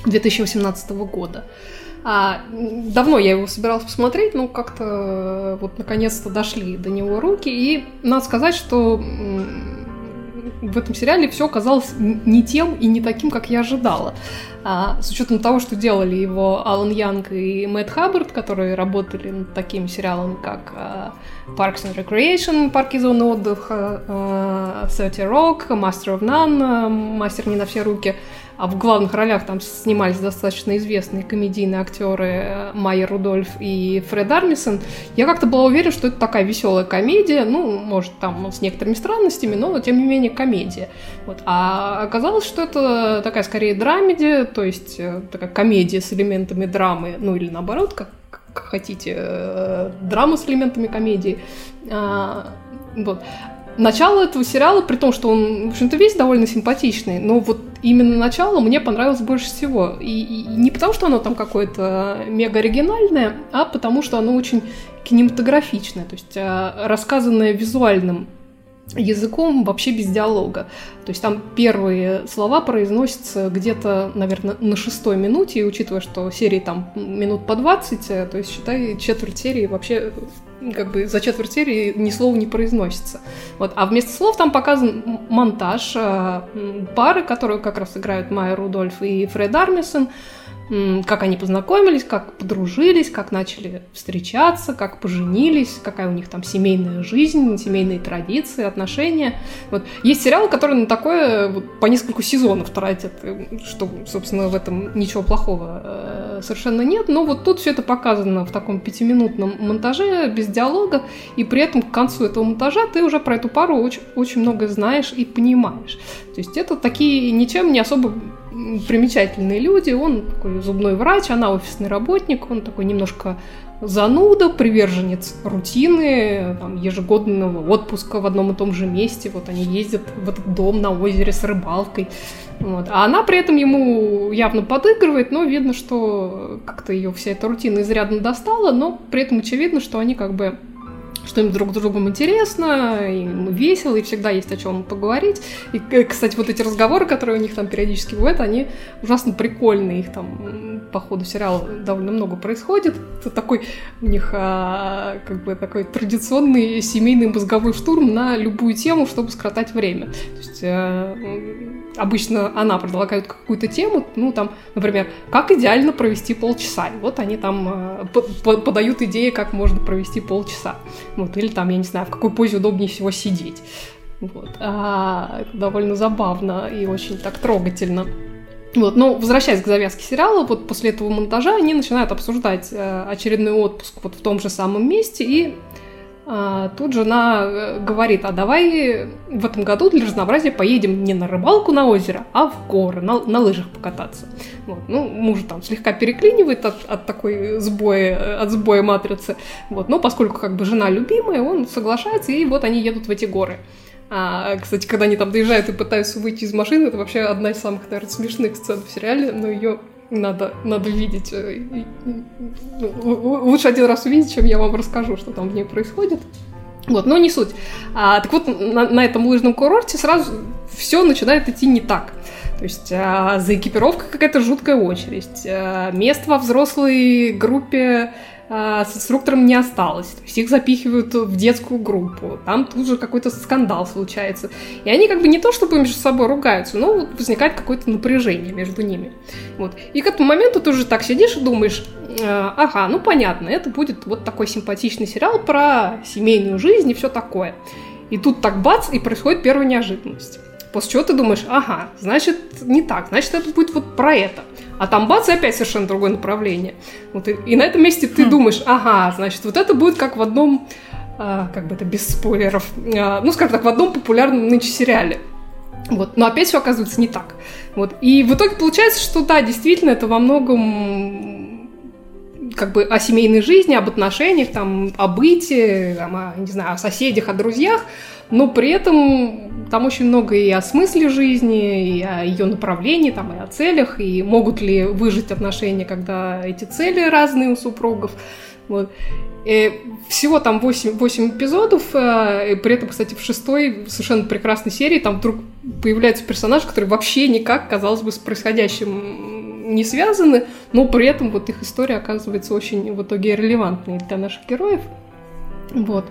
2018 года. А, давно я его собиралась посмотреть, но как-то э, вот наконец-то дошли до него руки. И надо сказать, что в этом сериале все оказалось не тем и не таким, как я ожидала. А, с учетом того, что делали его Алан Янг и Мэтт Хаббард, которые работали над такими сериалами, как а, Parks and Recreation, парки зоны отдыха, а, 30 Rock, Master of None, Мастер не на все руки, а в главных ролях там снимались достаточно известные комедийные актеры э, Майя Рудольф и Фред Армисон, я как-то была уверена, что это такая веселая комедия, ну, может, там с некоторыми странностями, но тем не менее комедия. Вот. А оказалось, что это такая скорее драмеди, то есть э, такая комедия с элементами драмы, ну или наоборот, как, как хотите, э, драма с элементами комедии. А, вот начало этого сериала, при том, что он, в общем-то, весь довольно симпатичный, но вот именно начало мне понравилось больше всего. И, и не потому, что оно там какое-то мега оригинальное, а потому, что оно очень кинематографичное, то есть а, рассказанное визуальным языком вообще без диалога. То есть там первые слова произносятся где-то, наверное, на шестой минуте, и учитывая, что серии там минут по 20, э, то есть, считай, четверть серии вообще как бы за четверть серии ни слова не произносится. Вот. А вместо слов там показан монтаж э, пары, которую как раз играют Майя Рудольф и Фред Армисон, как они познакомились, как подружились, как начали встречаться, как поженились, какая у них там семейная жизнь, семейные традиции, отношения. Вот. Есть сериалы, которые на такое вот, по несколько сезонов тратят, э, что, собственно, в этом ничего плохого э, совершенно нет, но вот тут все это показано в таком пятиминутном монтаже, без диалога, и при этом к концу этого монтажа ты уже про эту пару очень, очень много знаешь и понимаешь. То есть это такие ничем не особо примечательные люди. Он такой зубной врач, она офисный работник, он такой немножко зануда, приверженец рутины, там, ежегодного отпуска в одном и том же месте. Вот они ездят в этот дом на озере с рыбалкой. Вот. А она при этом ему явно подыгрывает, но видно, что как-то ее вся эта рутина изрядно достала, но при этом очевидно, что они как бы что им друг другом интересно, им весело, и всегда есть о чем поговорить. И, э, кстати, вот эти разговоры, которые у них там периодически бывают, они ужасно прикольные. Их там по ходу сериала довольно много происходит. Это такой у них а, как бы такой традиционный семейный мозговой штурм на любую тему, чтобы скоротать время. То есть а, обычно она предлагает какую-то тему, ну там, например, как идеально провести полчаса. И вот они там а, подают идеи, как можно провести полчаса. Вот, или там, я не знаю, в какой позе удобнее всего сидеть. Вот. А, довольно забавно и очень так трогательно. Вот, но возвращаясь к завязке сериала, вот после этого монтажа они начинают обсуждать э, очередной отпуск вот в том же самом месте, и а, тут жена э, говорит, а давай в этом году для разнообразия поедем не на рыбалку на озеро, а в горы, на, на лыжах покататься. Вот. Ну, муж там слегка переклинивает от, от такой сбоя, от сбоя матрицы, вот. но поскольку как бы жена любимая, он соглашается, и вот они едут в эти горы. А, кстати, когда они там доезжают и пытаются выйти из машины, это вообще одна из самых, наверное, смешных сцен в сериале, но ее надо, надо видеть. Э, ну, лучше один раз увидеть, чем я вам расскажу, что там в ней происходит. Вот, но не суть. А, так вот, на, на этом лыжном курорте сразу все начинает идти не так. То есть а, за экипировкой какая-то жуткая очередь. А, мест во взрослой группе с инструктором не осталось. То есть их запихивают в детскую группу. Там тут же какой-то скандал случается. И они как бы не то чтобы между собой ругаются, но вот возникает какое-то напряжение между ними. Вот. И к этому моменту ты уже так сидишь и думаешь, «А, ага, ну понятно, это будет вот такой симпатичный сериал про семейную жизнь и все такое. И тут так бац, и происходит первая неожиданность. После чего ты думаешь, ага, значит, не так, значит, это будет вот про это. А там бац, и опять совершенно другое направление. Вот, и, и на этом месте ты хм. думаешь, ага, значит, вот это будет как в одном, а, как бы это без спойлеров, а, ну, скажем так, в одном популярном нынче сериале. Вот, но опять все оказывается не так. Вот, и в итоге получается, что да, действительно, это во многом как бы о семейной жизни, об отношениях, там, о быте, там, о, не знаю, о соседях, о друзьях, но при этом там очень много и о смысле жизни, и о ее направлении, там, и о целях, и могут ли выжить отношения, когда эти цели разные у супругов. Вот. И всего там 8, 8 эпизодов, э, и при этом, кстати, в шестой совершенно прекрасной серии там вдруг появляется персонаж, который вообще никак, казалось бы, с происходящим не связаны, но при этом вот их история оказывается очень в итоге релевантной для наших героев. Вот.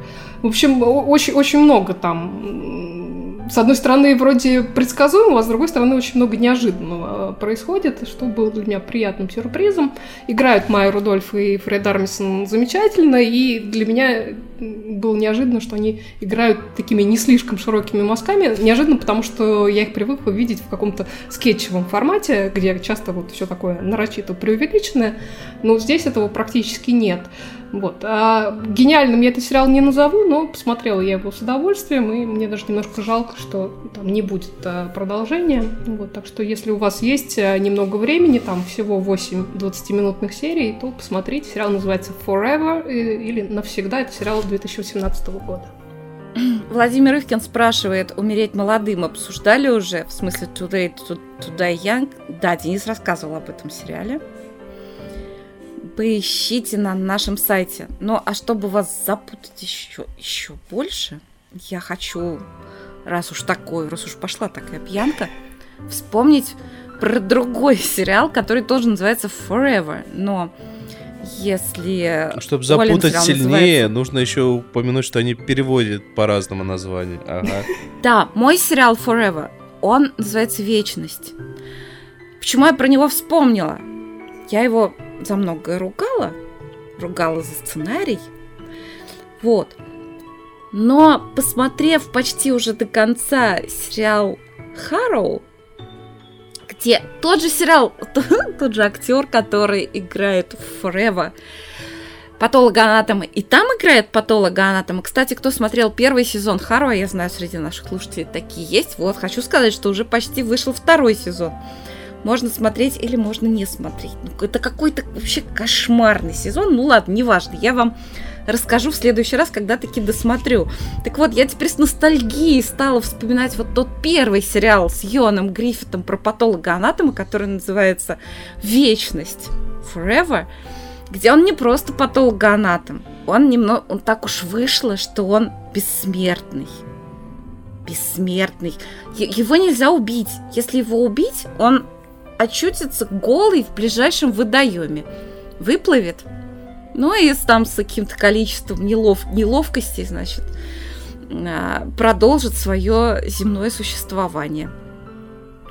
В общем, очень, очень много там. С одной стороны, вроде предсказуемого, а с другой стороны, очень много неожиданного происходит, что было для меня приятным сюрпризом. Играют Майя Рудольф и Фред Армисон замечательно, и для меня было неожиданно, что они играют такими не слишком широкими мазками. Неожиданно, потому что я их привыкла видеть в каком-то скетчевом формате, где часто вот все такое нарочито преувеличенное, но здесь этого практически нет. Вот. А гениальным я этот сериал не назову, но посмотрела я его с удовольствием, и мне даже немножко жалко, что там не будет а, продолжения. Вот. Так что если у вас есть а, немного времени, там всего 8 20-минутных серий, то посмотрите. Сериал называется Forever или Навсегда. Это сериал 2018 года. Владимир Ивкин спрашивает, умереть молодым обсуждали уже? В смысле, Today, Today Young? Да, Денис рассказывал об этом сериале поищите на нашем сайте. Ну, а чтобы вас запутать еще, еще больше, я хочу, раз уж такой, раз уж пошла такая пьянка, вспомнить про другой *laughs* сериал, который тоже называется Forever. Но если... Чтобы запутать сильнее, называется... нужно еще упомянуть, что они переводят по-разному названия. Ага. *laughs* Да, мой сериал Forever, он называется Вечность. Почему я про него вспомнила? Я его за многое ругала, ругала за сценарий. Вот. Но, посмотрев почти уже до конца сериал Харроу, где тот же сериал, *laughs* тот же актер, который играет в Forever, патологоанатома, и там играет патологоанатома. Кстати, кто смотрел первый сезон Харроу, я знаю, среди наших слушателей такие есть. Вот, хочу сказать, что уже почти вышел второй сезон. Можно смотреть или можно не смотреть. Ну, это какой-то вообще кошмарный сезон. Ну ладно, неважно. Я вам расскажу в следующий раз, когда таки досмотрю. Так вот, я теперь с ностальгией стала вспоминать вот тот первый сериал с Йоном Гриффитом про патолога-анатома, который называется «Вечность» Forever, где он не просто патологоанатом, он немного, он так уж вышло, что он бессмертный. Бессмертный. Его нельзя убить. Если его убить, он очутится голый в ближайшем водоеме. Выплывет. Ну и там с каким-то количеством нелов... неловкостей, значит, а, продолжит свое земное существование.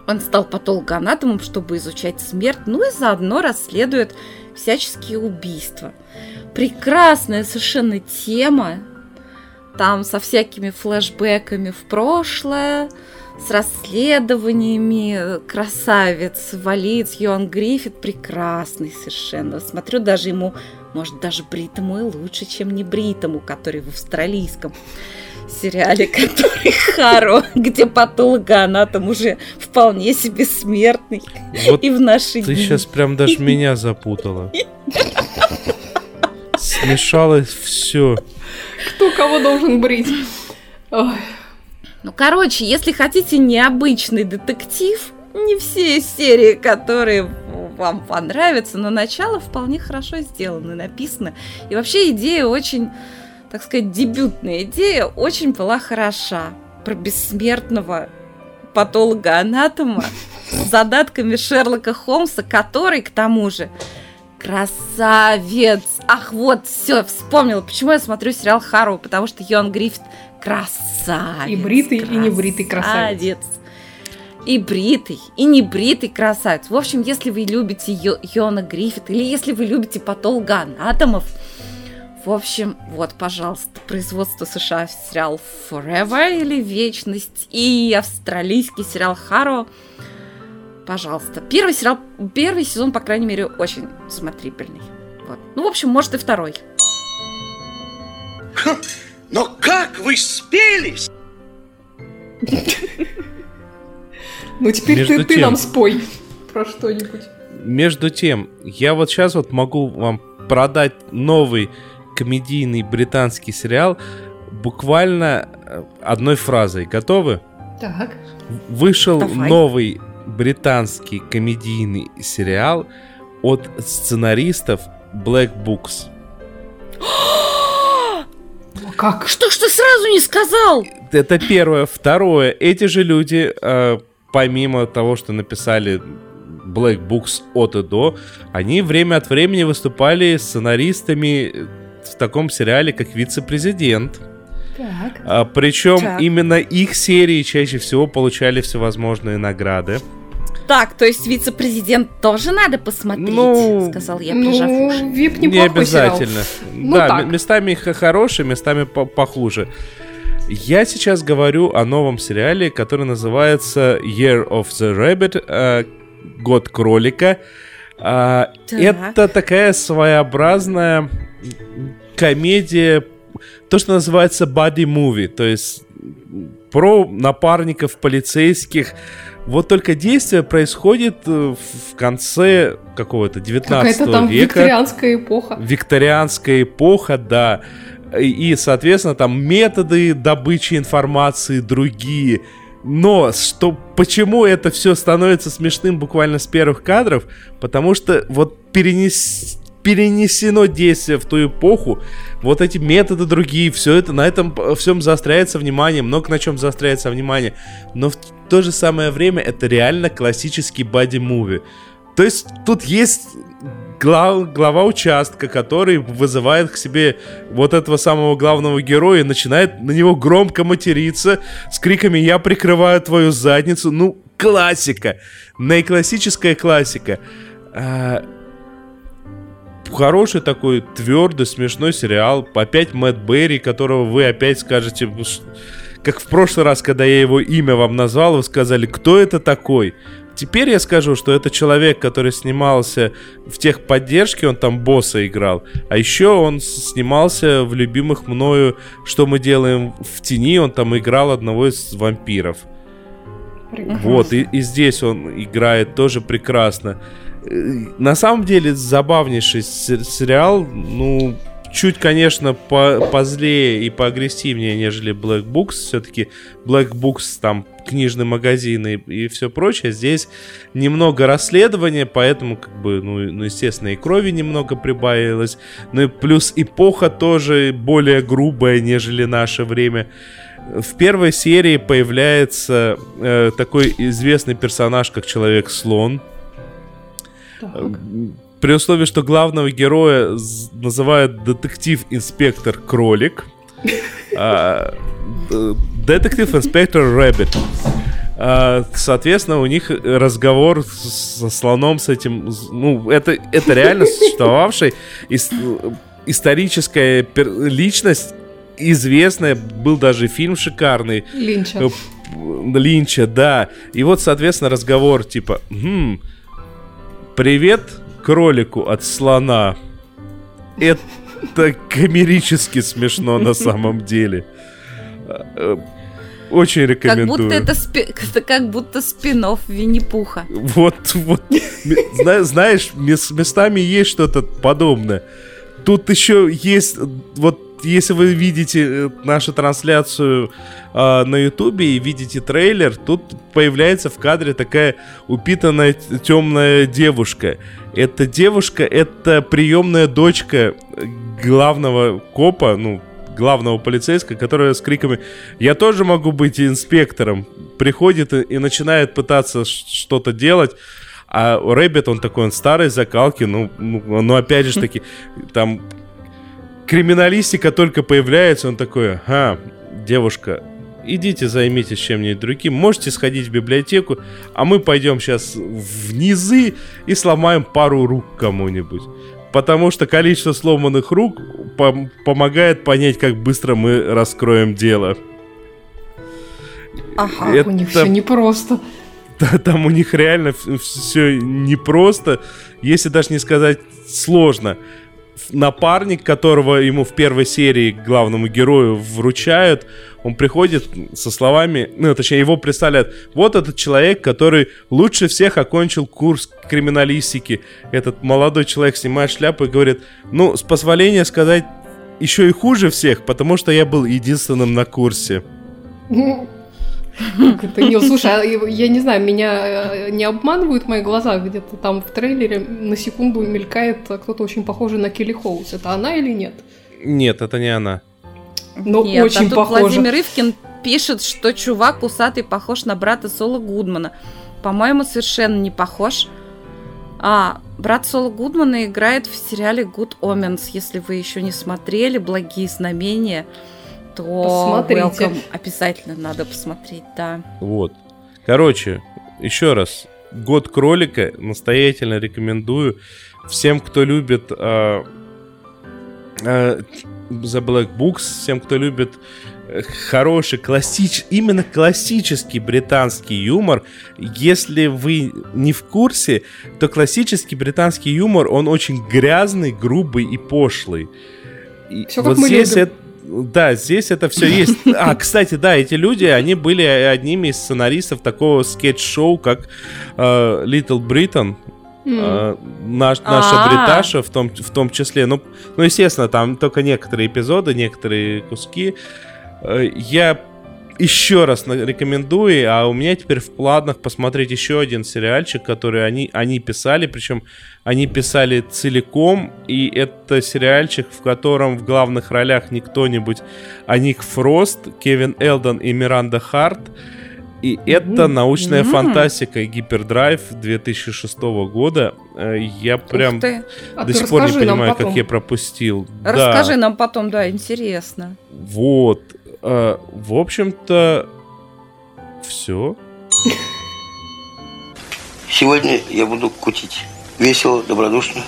Он стал патологоанатомом, чтобы изучать смерть, ну и заодно расследует всяческие убийства. Прекрасная совершенно тема, там со всякими флэшбэками в прошлое, с расследованиями, красавец, валиец, Йоан Гриффит прекрасный совершенно. Смотрю, даже ему, может, даже бритому и лучше, чем не бритому, который в австралийском сериале, который Харо, где патологоанатом уже вполне себе смертный. Вот и в наши Ты дни. сейчас прям даже меня запутала. Смешалось все. Кто кого должен брить? Ой, Ну, короче, если хотите необычный детектив, не все серии, которые вам понравятся, но начало вполне хорошо сделано, написано. И вообще идея очень, так сказать, дебютная идея, очень была хороша. Про бессмертного патолога-анатома с задатками Шерлока Холмса, который, к тому же, красавец. Ах, вот, все, вспомнила, почему я смотрю сериал Харроу, потому что Йон Гриффит красавец. И бритый, и не бритый красавец. красавец. И бритый, и не бритый красавец. В общем, если вы любите Йо- Йона Гриффит, или если вы любите патологоанатомов, в общем, вот, пожалуйста, производство США сериал Forever или Вечность и австралийский сериал Харо. Пожалуйста. Первый сериал, первый сезон, по крайней мере, очень смотрибельный. Вот. Ну, в общем, может и второй. Но как вы спелись? ну теперь ты, ты нам спой про что-нибудь. Между тем, я вот сейчас вот могу вам продать новый комедийный британский сериал буквально э, одной фразой. Готовы? Так. Вышел Давай. новый британский комедийный сериал от сценаристов Black Books. *gasps* Как? Что ж ты сразу не сказал? Это первое. Второе. Эти же люди, э, помимо того, что написали Black Books от и до, они время от времени выступали сценаристами в таком сериале, как «Вице-президент». Так. А, причем Так. именно их серии чаще всего получали всевозможные награды. Так, то есть вице-президент тоже надо посмотреть, Ну, сказал я, прижав уши. Ну, вип Не сериал. обязательно. Ну, да, так. местами х- хорошие, местами по- похуже. Я сейчас говорю о новом сериале, который называется Year of the Rabbit, э, год кролика. Так. Это такая своеобразная комедия, то, что называется body movie, то есть про напарников полицейских. Вот только действие происходит э, в конце какого-то 19 Какая-то там века викторианская эпоха. викторианская эпоха, да. И, и, соответственно, там методы добычи информации другие. Но что, почему это все становится смешным буквально с первых кадров? Потому что вот перенес, перенесено действие в ту эпоху, вот эти методы другие, все это, на этом всем заостряется внимание, много на чем заостряется внимание. Но в то же самое время это реально классический боди-муви. То есть тут есть глав- глава участка, который вызывает к себе вот этого самого главного героя и начинает на него громко материться с криками «Я прикрываю твою задницу». Ну, классика. Наиклассическая классика. А, Хороший такой твердый, смешной сериал. Опять Мэтт Берри, которого вы опять скажете, «Ш- как в прошлый раз, когда я его имя вам назвал, вы сказали, кто это такой? Теперь я скажу, что это человек, который снимался в техподдержке, он там босса играл. А еще он снимался в любимых мною «Что мы делаем в тени», он там играл одного из вампиров. Вот, и, и здесь он играет тоже прекрасно. Э, На самом деле, забавнейший се- сериал, ну, чуть, конечно, по позлее и поагрессивнее, нежели Black Books. Все-таки Black Books там книжный магазин и, и все прочее. Здесь немного расследования, поэтому, как бы, ну, ну, естественно, и крови немного прибавилось. Ну и плюс эпоха тоже более грубая, нежели наше время. В первой серии появляется э, такой известный персонаж, как Человек-слон. Так. При условии, что главного героя называют детектив-инспектор Кролик. *laughs* а, Детектив-инспектор Рэббит. А, Соответственно, у них разговор со слоном с этим... Ну, это, это реально *laughs* существовавший ис- историческая личность, известная. Был даже фильм шикарный. Линча. Э, Линча, да. И вот, соответственно, разговор типа, «Хм, привет кролику от слона. Это комерически смешно на *laughs* самом деле. Очень Как рекомендую. будто это, спи- *laughs* как будто спин-офф Винни-Пуха. Вот, вот. *laughs* Знаешь, мес- местами есть что-то подобное. Тут еще есть, вот если вы видите э, нашу трансляцию а, на Ютубе и видите трейлер, тут появляется в кадре такая упитанная темная девушка. Эта девушка это приемная дочка главного копа, ну, главного полицейского, которая с криками «Я тоже могу быть инспектором!» приходит и, и начинает пытаться что-то делать. А Рэббит, он такой, он старый закалки, ну, ну, ну, опять же таки, там криминалистика только появляется, он такой, ага, девушка, идите займитесь чем-нибудь другим, можете сходить в библиотеку, а мы пойдем сейчас в низы и сломаем пару рук кому-нибудь. Потому что количество сломанных рук пом- помогает понять, как быстро мы раскроем дело. Ага, Это- у них все непросто. Да, там у них реально все непросто, если даже не сказать сложно. Напарник, которого ему в первой серии главному герою вручают, он приходит со словами, ну, точнее, его представляют, вот этот человек, который лучше всех окончил курс криминалистики. Этот молодой человек снимает шляпу и говорит, ну, с позволения сказать, еще и хуже всех, потому что я был единственным на курсе. *laughs* Как это не, слушай, а я не знаю, меня э, не обманывают мои глаза, где-то там в трейлере на секунду мелькает кто-то очень похожий на Келли Хоус. Это она или нет? Нет, это не она. Ну, Нет, очень а тут похоже. Владимир Ивкин пишет, что чувак усатый похож на брата Соло Гудмана. По-моему, совершенно не похож. А, брат Соло Гудмана играет в сериале Good Omens. Если вы еще не смотрели «Благие знамения», то Посмотрите. welcome. обязательно надо посмотреть, да. Вот. Короче, еще раз. Год кролика настоятельно рекомендую всем, кто любит а, а, The Black Books, всем, кто любит э, хороший, классич... именно классический британский юмор. Если вы не в курсе, то классический британский юмор, он очень грязный, грубый и пошлый. И Всё, как мы здесь любим. это да, здесь это все есть. А, кстати, да, эти люди, они были одними из сценаристов такого скетч-шоу, как э, Little Britain. Э, наш, наша А. Бриташа в том, в том числе. Ну, ну, естественно, там только некоторые эпизоды, некоторые куски. Э, Я еще раз рекомендую, а у меня теперь в планах посмотреть еще один сериальчик, который они, они писали, причем они писали целиком, и это сериальчик, в котором в главных ролях не кто-нибудь, а Ник Фрост, Кевин Элдон и Миранда Харт. И это научная М. фантастика и гипердрайв 2006 года. Э, Я прям. А до ты сих пор не понимаю, потом. как я пропустил. Да. Расскажи нам потом, да, интересно. Вот. Э, в общем-то, все. Сегодня я буду кутить. Весело, добродушно,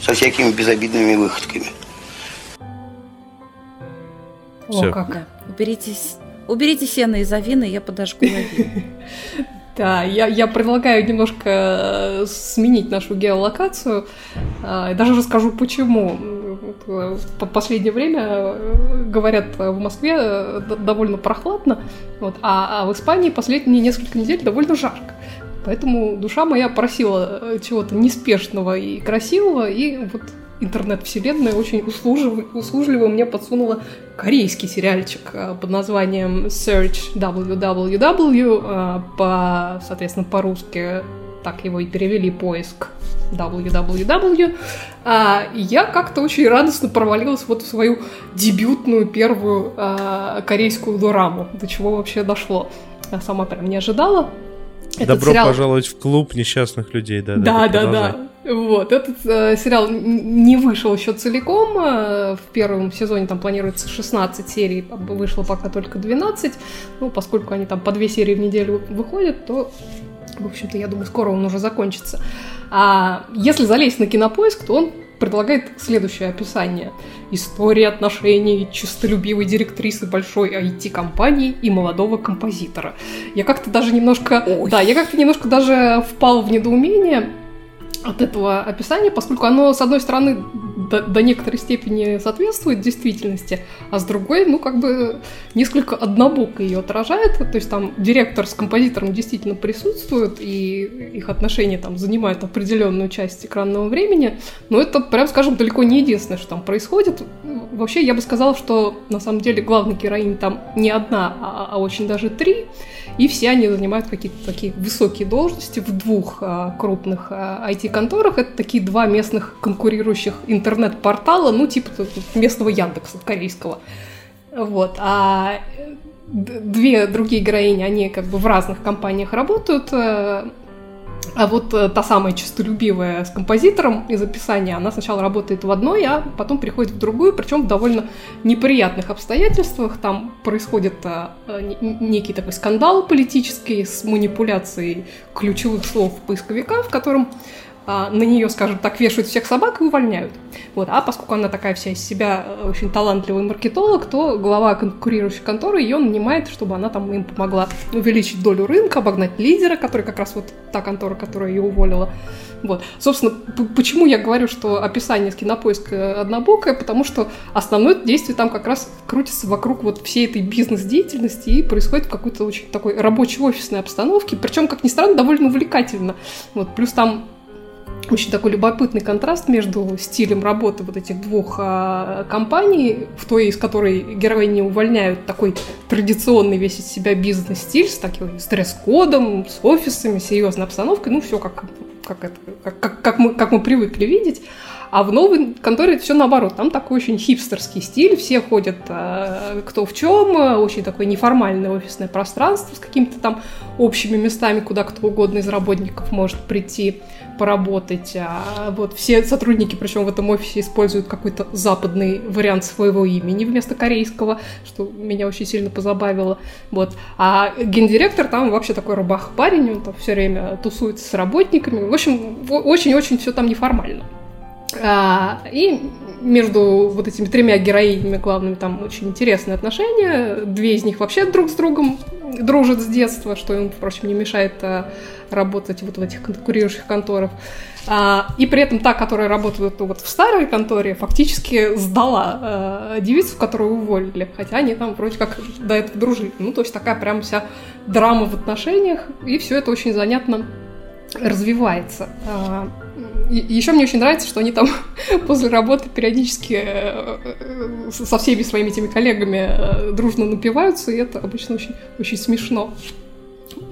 со всякими безобидными выходками. О, Всё. как. Да. Уберите, уберите сено из авины, я подожгу авину. *laughs* Да, я, я предлагаю немножко э, сменить нашу геолокацию. э, и даже расскажу, почему. Э, В последнее время, говорят, в Москве довольно прохладно, вот, а, а в Испании последние несколько недель довольно жарко. Поэтому душа моя просила э, чего-то неспешного и красивого, и вот интернет-вселенная очень услужливо, услужливо мне подсунула корейский сериальчик э, под названием Search WWW, э, по, соответственно, по-русски так его и перевели, поиск www. А, я как-то очень радостно провалилась вот в свою дебютную первую а, корейскую дораму, до чего вообще дошло. Я сама прям не ожидала. Этот Добро сериал- пожаловать в клуб несчастных людей. Да, да, да, продолжай. да. Вот, этот э, сериал не вышел еще целиком. э, в первом сезоне там планируется 16 серий, вышло пока только 12. Ну, поскольку они там по две серии в неделю выходят, то, в общем-то, я думаю, скоро он уже закончится. А если залезть на кинопоиск, то он предлагает следующее описание. История отношений чистолюбивой директрисы большой IT-компании и молодого композитора. Я как-то даже немножко... Ой. Да, я как-то немножко даже впал в недоумение от этого описания, поскольку оно, с одной стороны, до, до некоторой степени соответствует действительности, а с другой, ну, как бы несколько однобоко ее отражает. То есть там директор с композитором действительно присутствуют, и их отношения там занимают определенную часть экранного времени, но это, прям скажем, далеко не единственное, что там происходит. Вообще, я бы сказала, что на самом деле главная героиня там не одна, а, а очень даже три, и все они занимают какие-то такие высокие должности в двух а, крупных а, IT-конторах. Это такие два местных конкурирующих интернет-портала, ну, типа местного Яндекса корейского. Вот. А д- две другие героини, они как бы в разных компаниях работают. А вот э, та самая честолюбивая с композитором из описания, она сначала работает в одной, а потом переходит в другую, причем в довольно неприятных обстоятельствах. Там происходит э, некий такой скандал политический с манипуляцией ключевых слов поисковика, в котором на нее, скажем так, вешают всех собак и увольняют. Вот. А поскольку она такая вся из себя э, очень талантливый маркетолог, то глава конкурирующей конторы ее нанимает, чтобы она там им помогла увеличить долю рынка, обогнать лидера, который как раз вот та контора, которая ее уволила. Вот. Собственно, почему я говорю, что описание с кинопоиска однобокое, потому что основное действие там как раз крутится вокруг вот всей этой бизнес-деятельности и происходит в какой-то очень такой рабочей офисной обстановке, причем, как ни странно, довольно увлекательно. Вот. Плюс там очень такой любопытный контраст между стилем работы вот этих двух а, компаний, в той, из которой героини увольняют такой традиционный весь из себя бизнес-стиль с таким стресс-кодом, с офисами, серьезной обстановкой, ну все как, как, это, как, как, как мы, как мы привыкли видеть. А в новой конторе все наоборот. Там такой очень хипстерский стиль. Все ходят э, кто в чем. Очень такое неформальное офисное пространство с какими-то там общими местами, куда кто угодно из работников может прийти поработать. А вот все сотрудники, причем в этом офисе, используют какой-то западный вариант своего имени вместо корейского, что меня очень сильно позабавило. Вот. А гендиректор там вообще такой рубах парень, он там все время тусуется с работниками. В общем, очень-очень все там неформально. А, и между вот этими тремя героинями главными там очень интересные отношения. Две из них вообще друг с другом дружат с детства, что им, впрочем, не мешает а, работать вот в этих конкурирующих конторах. А, и при этом та, которая работает вот в старой конторе, фактически сдала а, девицу, которую уволили. Хотя они там вроде как до этого дружили. Ну, то есть такая прям вся драма в отношениях. И все это очень занятно развивается. А, Еще мне очень нравится, что они там *laughs* после работы периодически э, э, со всеми своими этими коллегами э, дружно напиваются, и это обычно очень, очень смешно.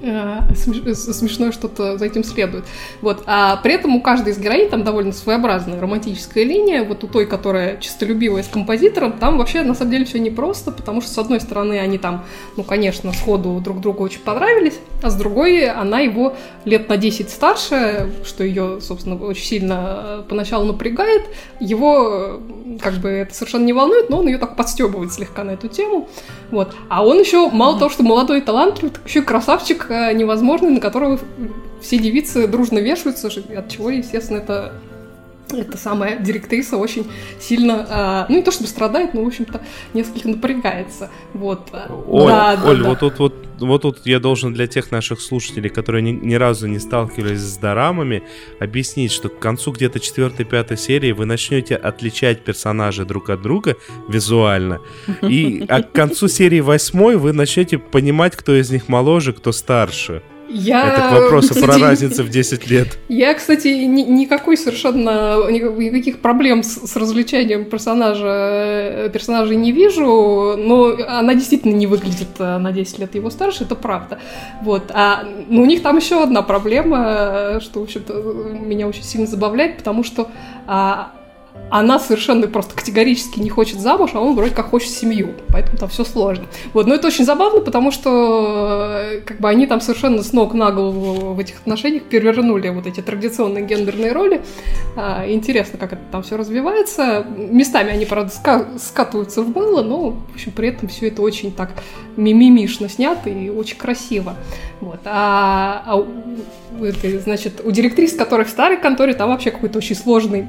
Э, э, Смешное что-то за этим следует. Вот. А при этом у каждой из героинь там довольно своеобразная романтическая линия. Вот у той, которая чистолюбивая с композитором, там вообще на самом деле все непросто, потому что с одной стороны они там, ну, конечно, сходу друг другу очень понравились, а с другой она его лет на 10 старше, что ее, собственно, очень сильно э, поначалу напрягает. Его как бы это совершенно не волнует, но он ее так подстебывает слегка на эту тему. Вот. А он еще, мало того, что молодой и талантливый, так еще и красавчик невозможный, на которого все девицы дружно вешаются, от чего, естественно, это эта самая директриса очень сильно, а, ну не то чтобы страдает, но, в общем-то, несколько напрягается. Вот. Оль, Да, да, Оль да. вот тут вот вот тут я должен для тех наших слушателей, которые ни, ни разу не сталкивались с дорамами, объяснить, что к концу где-то 4-5 серии вы начнете отличать персонажей друг от друга визуально. И а к концу серии 8 вы начнете понимать, кто из них моложе, кто старше. Я, Это к вопросу про *laughs* кстати, разницу в 10 лет. Я, кстати, ни- никакой совершенно ни- никаких проблем с, с развлечением персонажа э, персонажей не вижу, но она действительно не выглядит э, на 10 лет его старше, это правда. Вот. А ну, у них там еще одна проблема, э, что, в общем-то, меня очень сильно забавляет, потому что а, она совершенно просто категорически не хочет замуж, а он вроде как хочет семью, поэтому там все сложно. Вот, но это очень забавно, потому что э, как бы они там совершенно с ног на голову в этих отношениях перевернули вот эти традиционные гендерные роли. А, Интересно, как это там все развивается. Местами они, правда, ска- скатываются в мыло, но, в общем, при этом все это очень так мимимишно снято и очень красиво. Вот. А, а этой, значит, у директрисы, которая в старой конторе, там вообще какой-то очень сложный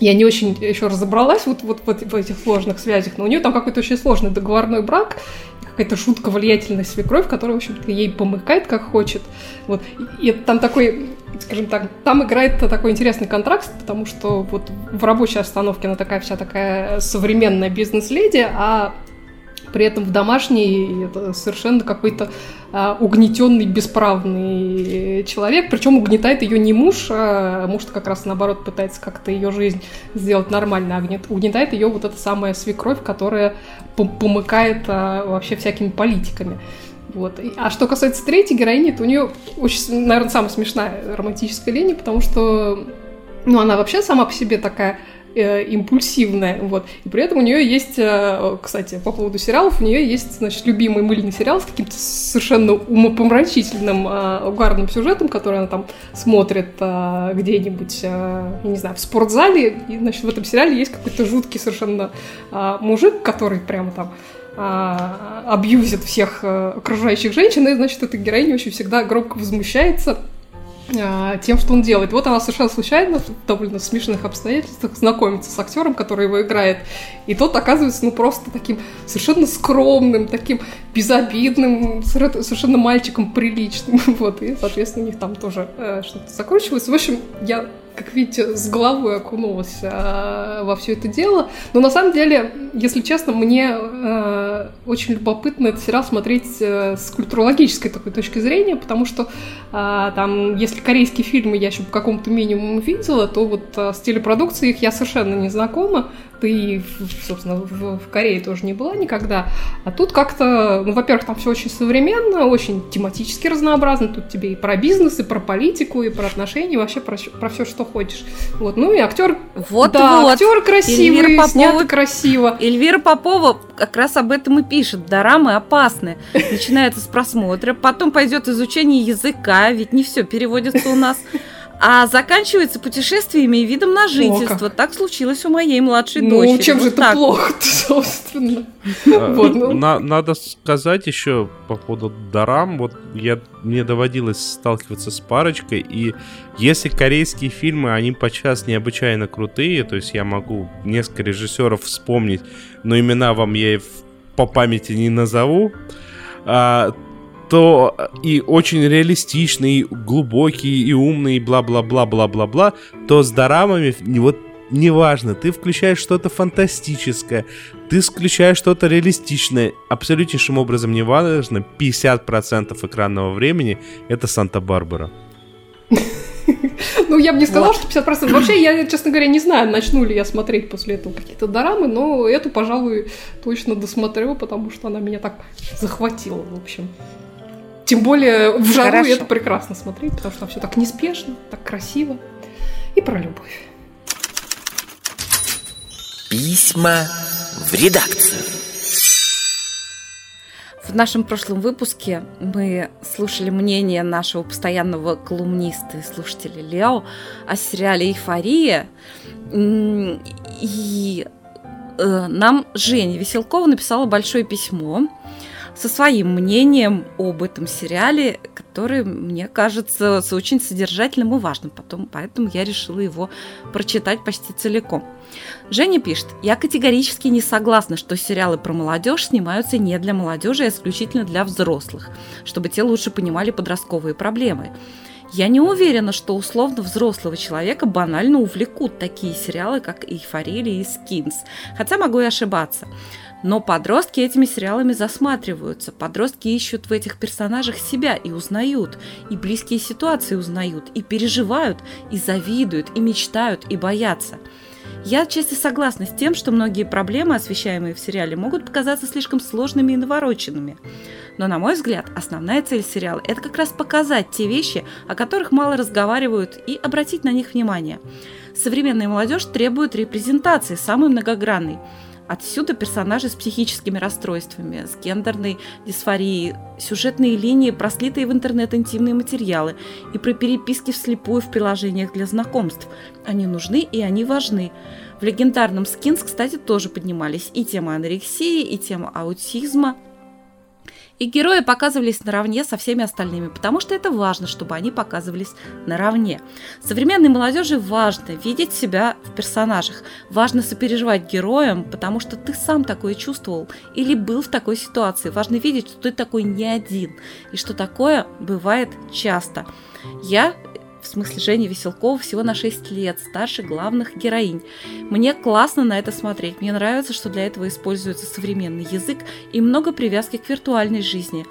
я не очень еще разобралась вот, вот, вот в этих сложных связях, но у нее там какой-то очень сложный договорной брак, какая-то жутко влиятельная свекровь, которая, в общем-то, ей помыкает как хочет. Вот. И там такой, скажем так, там играет такой интересный контракт, потому что вот в рабочей остановке она такая вся такая современная бизнес-леди, а при этом в домашней это совершенно какой-то а, угнетенный, бесправный человек. Причем угнетает ее не муж, а муж как раз наоборот пытается как-то ее жизнь сделать нормально, а угнетает ее вот эта самая свекровь, которая помыкает а, вообще всякими политиками. Вот. А что касается третьей героини, то у нее очень, наверное, самая смешная романтическая линия, потому что ну, она вообще сама по себе такая э, импульсивная, вот. И при этом у нее есть, э, кстати, по поводу сериалов, у нее есть, значит, любимый мыльный сериал с каким-то совершенно умопомрачительным, э, угарным сюжетом, который она там смотрит э, где-нибудь, э, я не знаю, в спортзале, и, значит, в этом сериале есть какой-то жуткий совершенно э, мужик, который прямо там а, абьюзит всех окружающих женщин, и, значит, эта героиня очень всегда громко возмущается, а, тем, что он делает. Вот она совершенно случайно, в довольно смешных обстоятельствах, знакомится с актером, который его играет. И тот оказывается, ну, просто таким совершенно скромным, таким безобидным, совершенно мальчиком приличным. *laughs* Вот, и, соответственно, у них там тоже э, что-то закручивалось. В общем, я как видите, с головой окунулась э, во все это дело. Но на самом деле, если честно, мне э, очень любопытно этот сериал смотреть э, с культурологической такой точки зрения, потому что э, там, если корейские фильмы я еще по какому-то минимуму видела, то вот э, с телепродукцией их я совершенно не знакома. Ты, собственно, в, в Корее тоже не была никогда. А тут как-то, ну, во-первых, там все очень современно, очень тематически разнообразно. Тут тебе и про бизнес, и про политику, и про отношения, и вообще про, про все, что хочешь. Вот, ну и актер, вот, да, вот. актер красивый, Эльвира Попова, снят красиво. Эльвира Попова как раз об этом и пишет. Дорамы опасны. Начинается с просмотра, потом пойдет изучение языка, ведь не все переводится у нас а заканчивается путешествиями и видом на жительство. О, так случилось у моей младшей ну, дочери. Ну, чем вот же это плохо *laughs* собственно? А, *laughs* вот, ну. На, надо сказать еще по поводу дарам. Вот я, мне доводилось сталкиваться с парочкой, и если корейские фильмы, они подчас необычайно крутые, то есть я могу несколько режиссеров вспомнить, но имена вам я по памяти не назову, а, то э, и очень реалистичный, и глубокий, и умный, и бла-бла-бла-бла-бла-бла, то с дорамами вот неважно, ты включаешь что-то фантастическое, ты включаешь что-то реалистичное, абсолютнейшим образом неважно, 50% экранного времени это Санта-Барбара. Ну, я бы не сказала, что 50%. Вообще, я, честно говоря, не знаю, начну ли я смотреть после этого какие-то дорамы, но эту, пожалуй, точно досмотрю, потому что она меня так захватила, в общем. Тем более в жару Хорошо. это прекрасно смотреть, потому что там все так неспешно, так красиво и про любовь. Письма в редакцию. В нашем прошлом выпуске мы слушали мнение нашего постоянного колумниста и слушателя Лео о сериале «Эйфория». И э, нам Женя Веселкова написала большое письмо, со своим мнением об этом сериале, который мне кажется очень содержательным и важным. Потом, поэтому я решила его прочитать почти целиком. Женя пишет, я категорически не согласна, что сериалы про молодежь снимаются не для молодежи, а исключительно для взрослых, чтобы те лучше понимали подростковые проблемы. Я не уверена, что условно взрослого человека банально увлекут такие сериалы, как «Эйфория» и «Скинс», хотя могу и ошибаться. Но подростки этими сериалами засматриваются. Подростки ищут в этих персонажах себя и узнают, и близкие ситуации узнают, и переживают, и завидуют, и мечтают, и боятся. Я отчасти согласна с тем, что многие проблемы, освещаемые в сериале, могут показаться слишком сложными и навороченными. Но, на мой взгляд, основная цель сериала – это как раз показать те вещи, о которых мало разговаривают, и обратить на них внимание. Современная молодежь требует репрезентации, самой многогранной – Отсюда персонажи с психическими расстройствами, с гендерной дисфорией, сюжетные линии, прослитые в интернет интимные материалы и про переписки вслепую в приложениях для знакомств. Они нужны и они важны. В легендарном Скинс, кстати, тоже поднимались и тема анорексии, и тема аутизма. И герои показывались наравне со всеми остальными, потому что это важно, чтобы они показывались наравне. Современной молодежи важно видеть себя в персонажах, важно сопереживать героям, потому что ты сам такое чувствовал или был в такой ситуации. Важно видеть, что ты такой не один, и что такое бывает часто. Я в смысле Женя Веселкова, всего на 6 лет, старше главных героинь. Мне классно на это смотреть. Мне нравится, что для этого используется современный язык и много привязки к виртуальной жизни.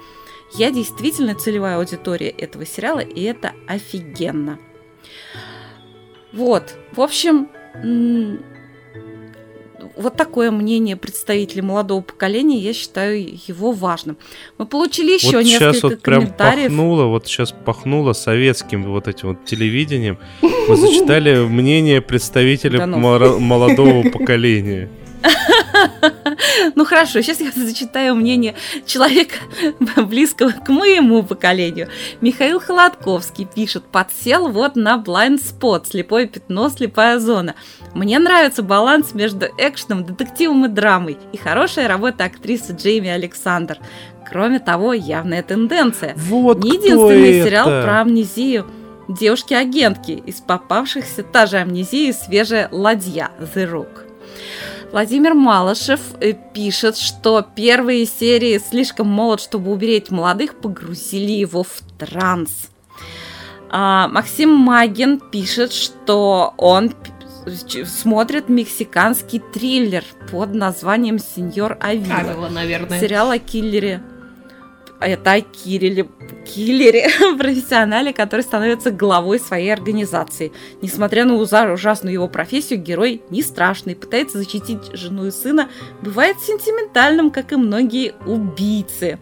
Я действительно целевая аудитория этого сериала, и это офигенно. Вот, в общем, вот такое мнение представителей молодого поколения, я считаю его важным. Мы получили еще вот несколько сейчас вот прям пахнуло, вот сейчас пахнуло советским вот этим вот телевидением. Мы зачитали *laughs* мнение представителей молодого поколения. *laughs* Ну хорошо, сейчас я зачитаю мнение человека близкого к моему поколению. Михаил Холодковский пишет, подсел вот на blind spot, слепое пятно, слепая зона. Мне нравится баланс между экшеном, детективом и драмой и хорошая работа актрисы Джейми Александр. Кроме того, явная тенденция. Вот Не единственный это? сериал про амнезию девушки-агентки, из попавшихся та же амнезия и свежая ладья The Rook. Владимир Малышев э, пишет, что первые серии «Слишком молод, чтобы уберечь молодых» погрузили его в транс. А, Максим Магин пишет, что он смотрит мексиканский триллер под названием «Сеньор Авила». Авила, наверное. Сериал о киллере. Это о киллере, киллере, *laughs* профессионале, который становится главой своей организации. Несмотря на ужасную его профессию, герой не страшный, пытается защитить жену и сына, бывает сентиментальным, как и многие убийцы.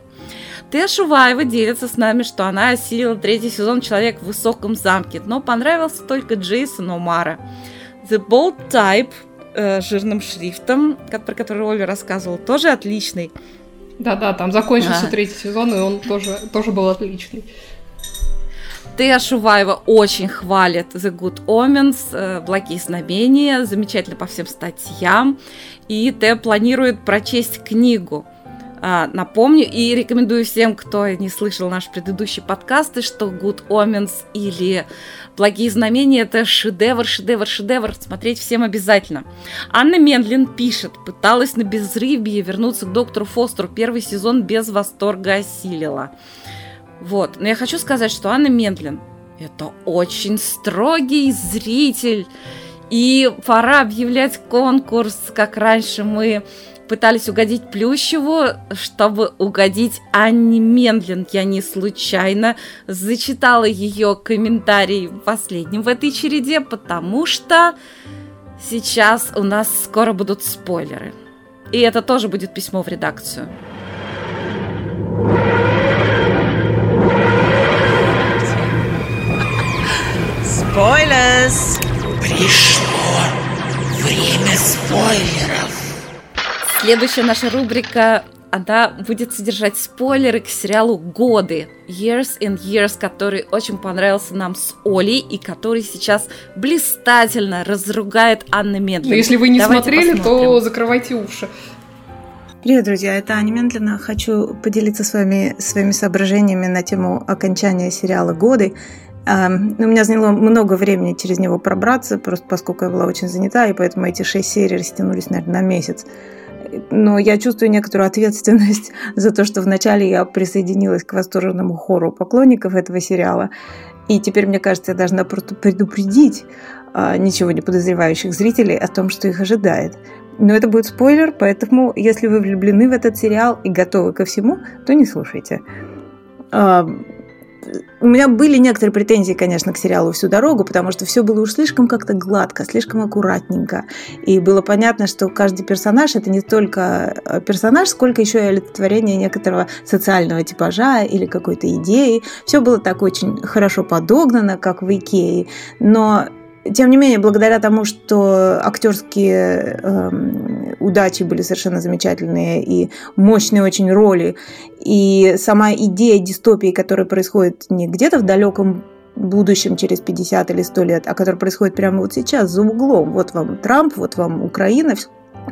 Тея Шуваева делится с нами, что она осилила третий сезон «Человек в высоком замке», но понравился только Джейсон Омара. The Bold Type э, жирным шрифтом, про который Оля рассказывала, тоже отличный. Да-да, там закончился А. третий сезон, и он тоже, тоже был отличный. Тея Шуваева очень хвалит The Good Omens, э, Благие знамения, замечательно по всем статьям. И Тея планирует прочесть книгу. А, Напомню и рекомендую всем, кто не слышал наши предыдущие подкасты, что Good Omens или Благие знамения это шедевр, шедевр, шедевр. Смотреть всем обязательно. Анна Мендлин пишет, пыталась на безрыбье вернуться к доктору Фостеру. Первый сезон без восторга осилила. Вот. Но я хочу сказать, что Анна Мендлин это очень строгий зритель. И пора объявлять конкурс, как раньше мы пытались угодить Плющеву, чтобы угодить Анне Мендлин. Я не случайно зачитала ее комментарий последним в этой череде, потому что сейчас у нас скоро будут спойлеры. И это тоже будет письмо в редакцию. Спойлерс! Пришло время спойлеров. Следующая наша рубрика она будет содержать спойлеры к сериалу «Годы» Years and Years, который очень понравился нам с Олей и который сейчас блистательно разругает Анна Медленно. Но если вы не Давайте смотрели, то посмотрим. закрывайте уши. Привет, друзья, это Аня Мендлина. Хочу поделиться с вами своими соображениями на тему окончания сериала «Годы». Эм, У меня заняло много времени через него пробраться, просто поскольку я была очень занята, и поэтому эти шесть серий растянулись, наверное, на месяц. Но я чувствую некоторую ответственность *laughs* за то, что вначале я присоединилась к восторженному хору поклонников этого сериала. И теперь, мне кажется, я должна просто предупредить а, ничего не подозревающих зрителей о том, что их ожидает. Но это будет спойлер, поэтому если вы влюблены в этот сериал и готовы ко всему, то не слушайте. А, У меня были некоторые претензии, конечно, к сериалу всю дорогу, потому что все было уж слишком как-то гладко, слишком аккуратненько. И было понятно, что каждый персонаж это не только э, персонаж, сколько еще и олицетворение некоторого социального типажа или какой-то идеи. Все было так очень хорошо подогнано, как в Икее. Но тем не менее, благодаря тому, что актерские эм, удачи были совершенно замечательные и мощные очень роли, и сама идея дистопии, которая происходит не где-то в далеком будущем через 50 или 100 лет, а которая происходит прямо вот сейчас, за углом. Вот вам Трамп, вот вам Украина,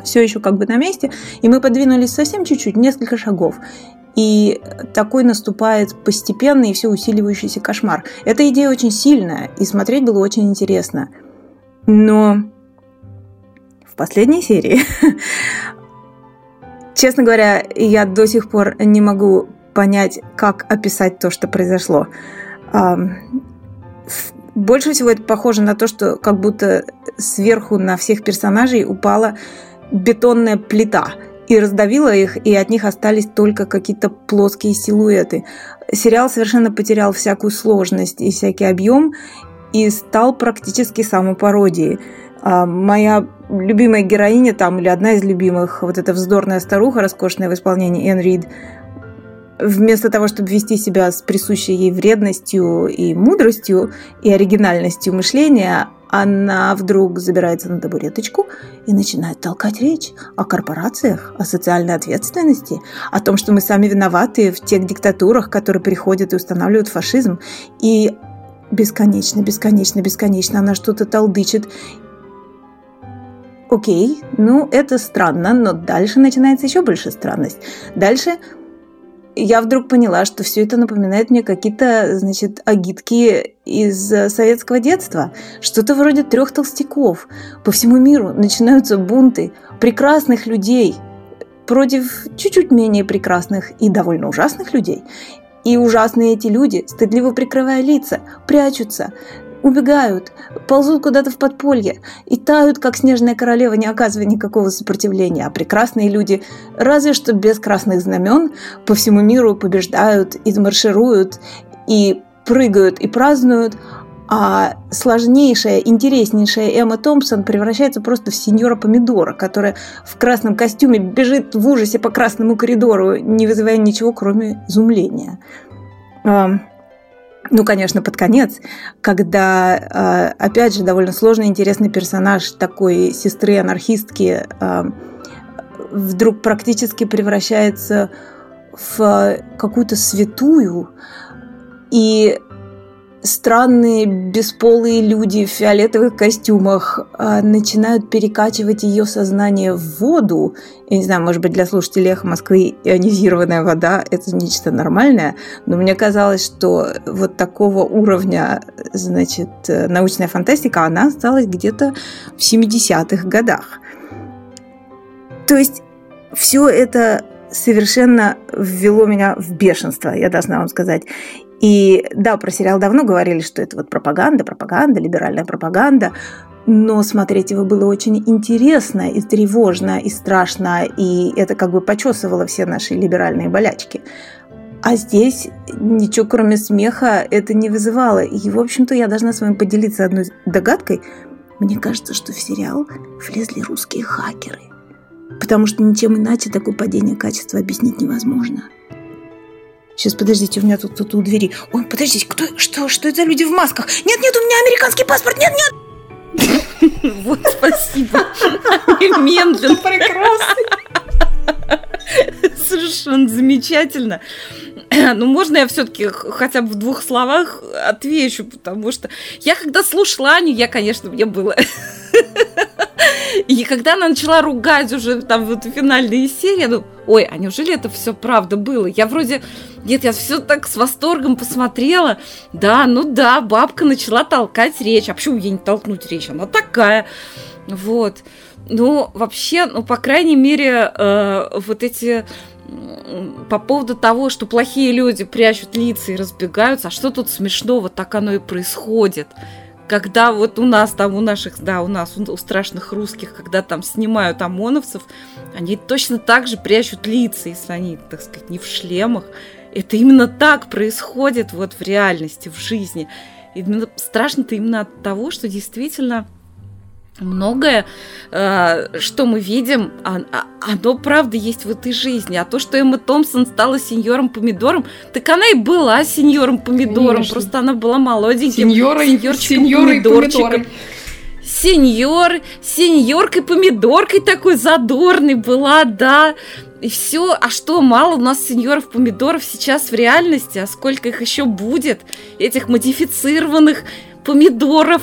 все еще как бы на месте, и мы подвинулись совсем чуть-чуть, несколько шагов. И такой наступает постепенный и все усиливающийся кошмар. Эта идея очень сильная, и смотреть было очень интересно. Но в последней серии, *laughs* честно говоря, я до сих пор не могу понять, как описать то, что произошло. Больше всего это похоже на то, что как будто сверху на всех персонажей упала бетонная плита и раздавила их, и от них остались только какие-то плоские силуэты. Сериал совершенно потерял всякую сложность и всякий объем и стал практически самопародией. А моя любимая героиня там, или одна из любимых, вот эта вздорная старуха, роскошная в исполнении Энн Рид, вместо того, чтобы вести себя с присущей ей вредностью и мудростью и оригинальностью мышления, она вдруг забирается на табуреточку и начинает толкать речь о корпорациях, о социальной ответственности, о том, что мы сами виноваты в тех диктатурах, которые приходят и устанавливают фашизм. И бесконечно, бесконечно, бесконечно она что-то толдычит. Окей, ну это странно, но дальше начинается еще больше странность. Дальше я вдруг поняла, что все это напоминает мне какие-то, значит, агитки из советского детства. Что-то вроде трех толстяков. По всему миру начинаются бунты прекрасных людей против чуть-чуть менее прекрасных и довольно ужасных людей. И ужасные эти люди, стыдливо прикрывая лица, прячутся, убегают, ползут куда-то в подполье и тают, как снежная королева, не оказывая никакого сопротивления. А прекрасные люди, разве что без красных знамен, по всему миру побеждают и маршируют, и прыгают, и празднуют, а сложнейшая, интереснейшая Эмма Томпсон превращается просто в сеньора Помидора, которая в красном костюме бежит в ужасе по красному коридору, не вызывая ничего, кроме изумления. Ну, конечно, под конец, когда, а, опять же, довольно сложный, интересный персонаж такой сестры-анархистки а, вдруг практически превращается в какую-то святую, и странные бесполые люди в фиолетовых костюмах а, начинают перекачивать ее сознание в воду. Я не знаю, может быть, для слушателей «Эхо Москвы» ионизированная вода – это нечто нормальное, но мне казалось, что вот такого уровня, значит, научная фантастика, она осталась где-то в 70-х годах. То есть все это совершенно ввело меня в бешенство, я должна вам сказать. И да, про сериал давно говорили, что это вот пропаганда, пропаганда, либеральная пропаганда, но смотреть его было очень интересно и тревожно, и страшно, и это как бы почесывало все наши либеральные болячки. А здесь ничего кроме смеха это не вызывало. И, в общем-то, я должна с вами поделиться одной догадкой. Мне кажется, что в сериал влезли русские хакеры. Потому что ничем иначе такое падение качества объяснить невозможно. Сейчас, подождите, у меня тут кто-то у двери. Ой, подождите, кто, что, что это за люди в масках? Нет, нет, у меня американский паспорт, нет, нет! *laughs* Вот, спасибо. Медленно. *laughs* Прекрасный. Совершенно замечательно. *clears throat* Ну, можно я все-таки хотя бы в двух словах отвечу, потому что я когда слушала Аню, я, конечно, мне было *laughs* и когда она начала ругать уже там вот финальные серии, ну, ой, а неужели это все правда было? Я вроде, нет, я все так с восторгом посмотрела. Да, ну да, бабка начала толкать речь. А почему ей не толкнуть речь? Она такая. Вот. Ну, вообще, ну, по крайней мере, э, вот эти по поводу того, что плохие люди прячут лица и разбегаются, а что тут смешного, так оно и происходит когда вот у нас там, у наших, да, у нас, у страшных русских, когда там снимают ОМОНовцев, они точно так же прячут лица, если они, так сказать, не в шлемах. Это именно так происходит вот в реальности, в жизни. И страшно-то именно от того, что действительно многое, э, что мы видим, а, а, оно правда есть в этой жизни. А то, что Эмма Томпсон стала сеньором помидором, так она и была сеньором помидором, Конечно. просто она была молоденьким Сеньорой, сеньорчиком помидорчиком. Сеньор, сеньоркой помидоркой такой задорной была, да. И все, а что, мало у нас сеньоров помидоров сейчас в реальности, а сколько их еще будет, этих модифицированных помидоров,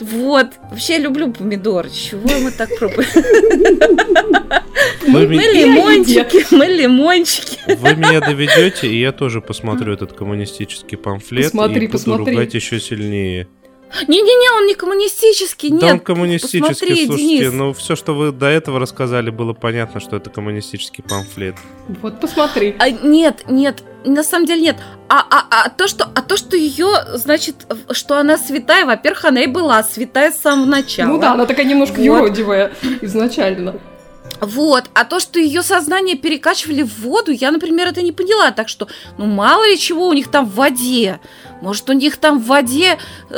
Вот. Вообще я люблю помидор. Чего мы так пробуем? Мы лимончики, мы лимончики. вы меня доведете, и я тоже посмотрю этот коммунистический памфлет Посмотри, и буду посмотри. ругать еще сильнее. Не-не-не, он не коммунистический, нет. да он коммунистический, посмотри, слушайте, Денис. ну все, что вы до этого рассказали, было понятно, что это коммунистический памфлет. Вот посмотри. А, нет, нет, на самом деле нет. А, а, а то, что, а то, что ее, значит, что она святая, во-первых, она и была святая с самого начала. Ну да, она такая немножко Вот. юродивая изначально. Вот, а то, что ее сознание перекачивали в воду, я, например, это не поняла. Так что, ну мало ли чего у них там в воде. Может, у них там в воде... э,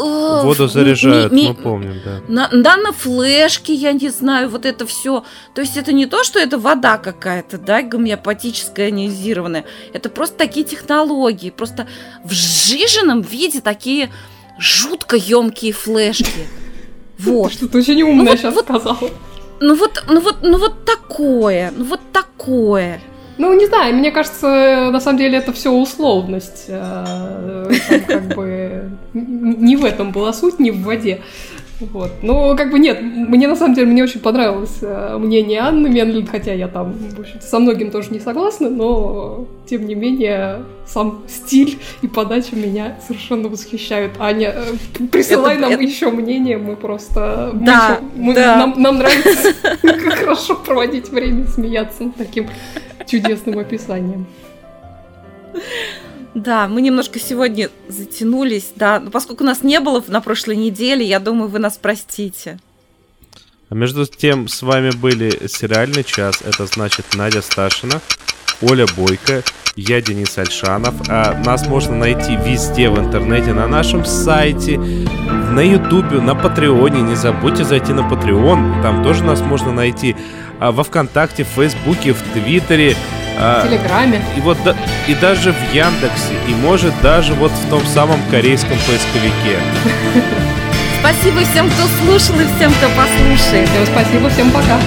э, Воду ми- заряжают, ми- мы помним, да. На, да, на флешке, я не знаю, вот это все. То есть это не то, что это вода какая-то, да, гомеопатическая, ионизированная. Это просто такие технологии. Просто в сжиженном виде такие жутко емкие флешки. Вот. Что-то очень умное Ну вот- сейчас вот- сказал. Ну вот, ну вот, ну вот такое, ну вот такое. Ну, не знаю, мне кажется, на самом деле это все условность. Э, там как бы не в этом была суть, не в воде. Вот. Ну, как бы нет, мне на самом деле мне очень понравилось э, мнение Анны Менлин, хотя я там, в общем со многим тоже не согласна, но тем не менее сам стиль и подача меня совершенно восхищают. Аня, э, присылай Это- нам это- еще мнение, мы просто... Да, мы- да. Нам, нам нравится хорошо проводить время, смеяться над таким чудесным описанием. Да, мы немножко сегодня затянулись, да, но поскольку нас не было на прошлой неделе, я думаю, вы нас простите. А между тем с вами были сериальный час. Это значит Надя Сташина, Оля Бойко, я Денис Альшанов. А нас можно найти везде в интернете, на нашем сайте, на Ютубе, на Патреоне. Не забудьте зайти на Patreon, там тоже нас можно найти. А, во Вконтакте, в Фейсбуке, в Твиттере. А, В Телеграме. и вот да- и даже в Яндексе, и может даже вот в том самом корейском поисковике. *laughs* Спасибо всем, кто слушал и всем, кто послушает. Всем спасибо, всем пока.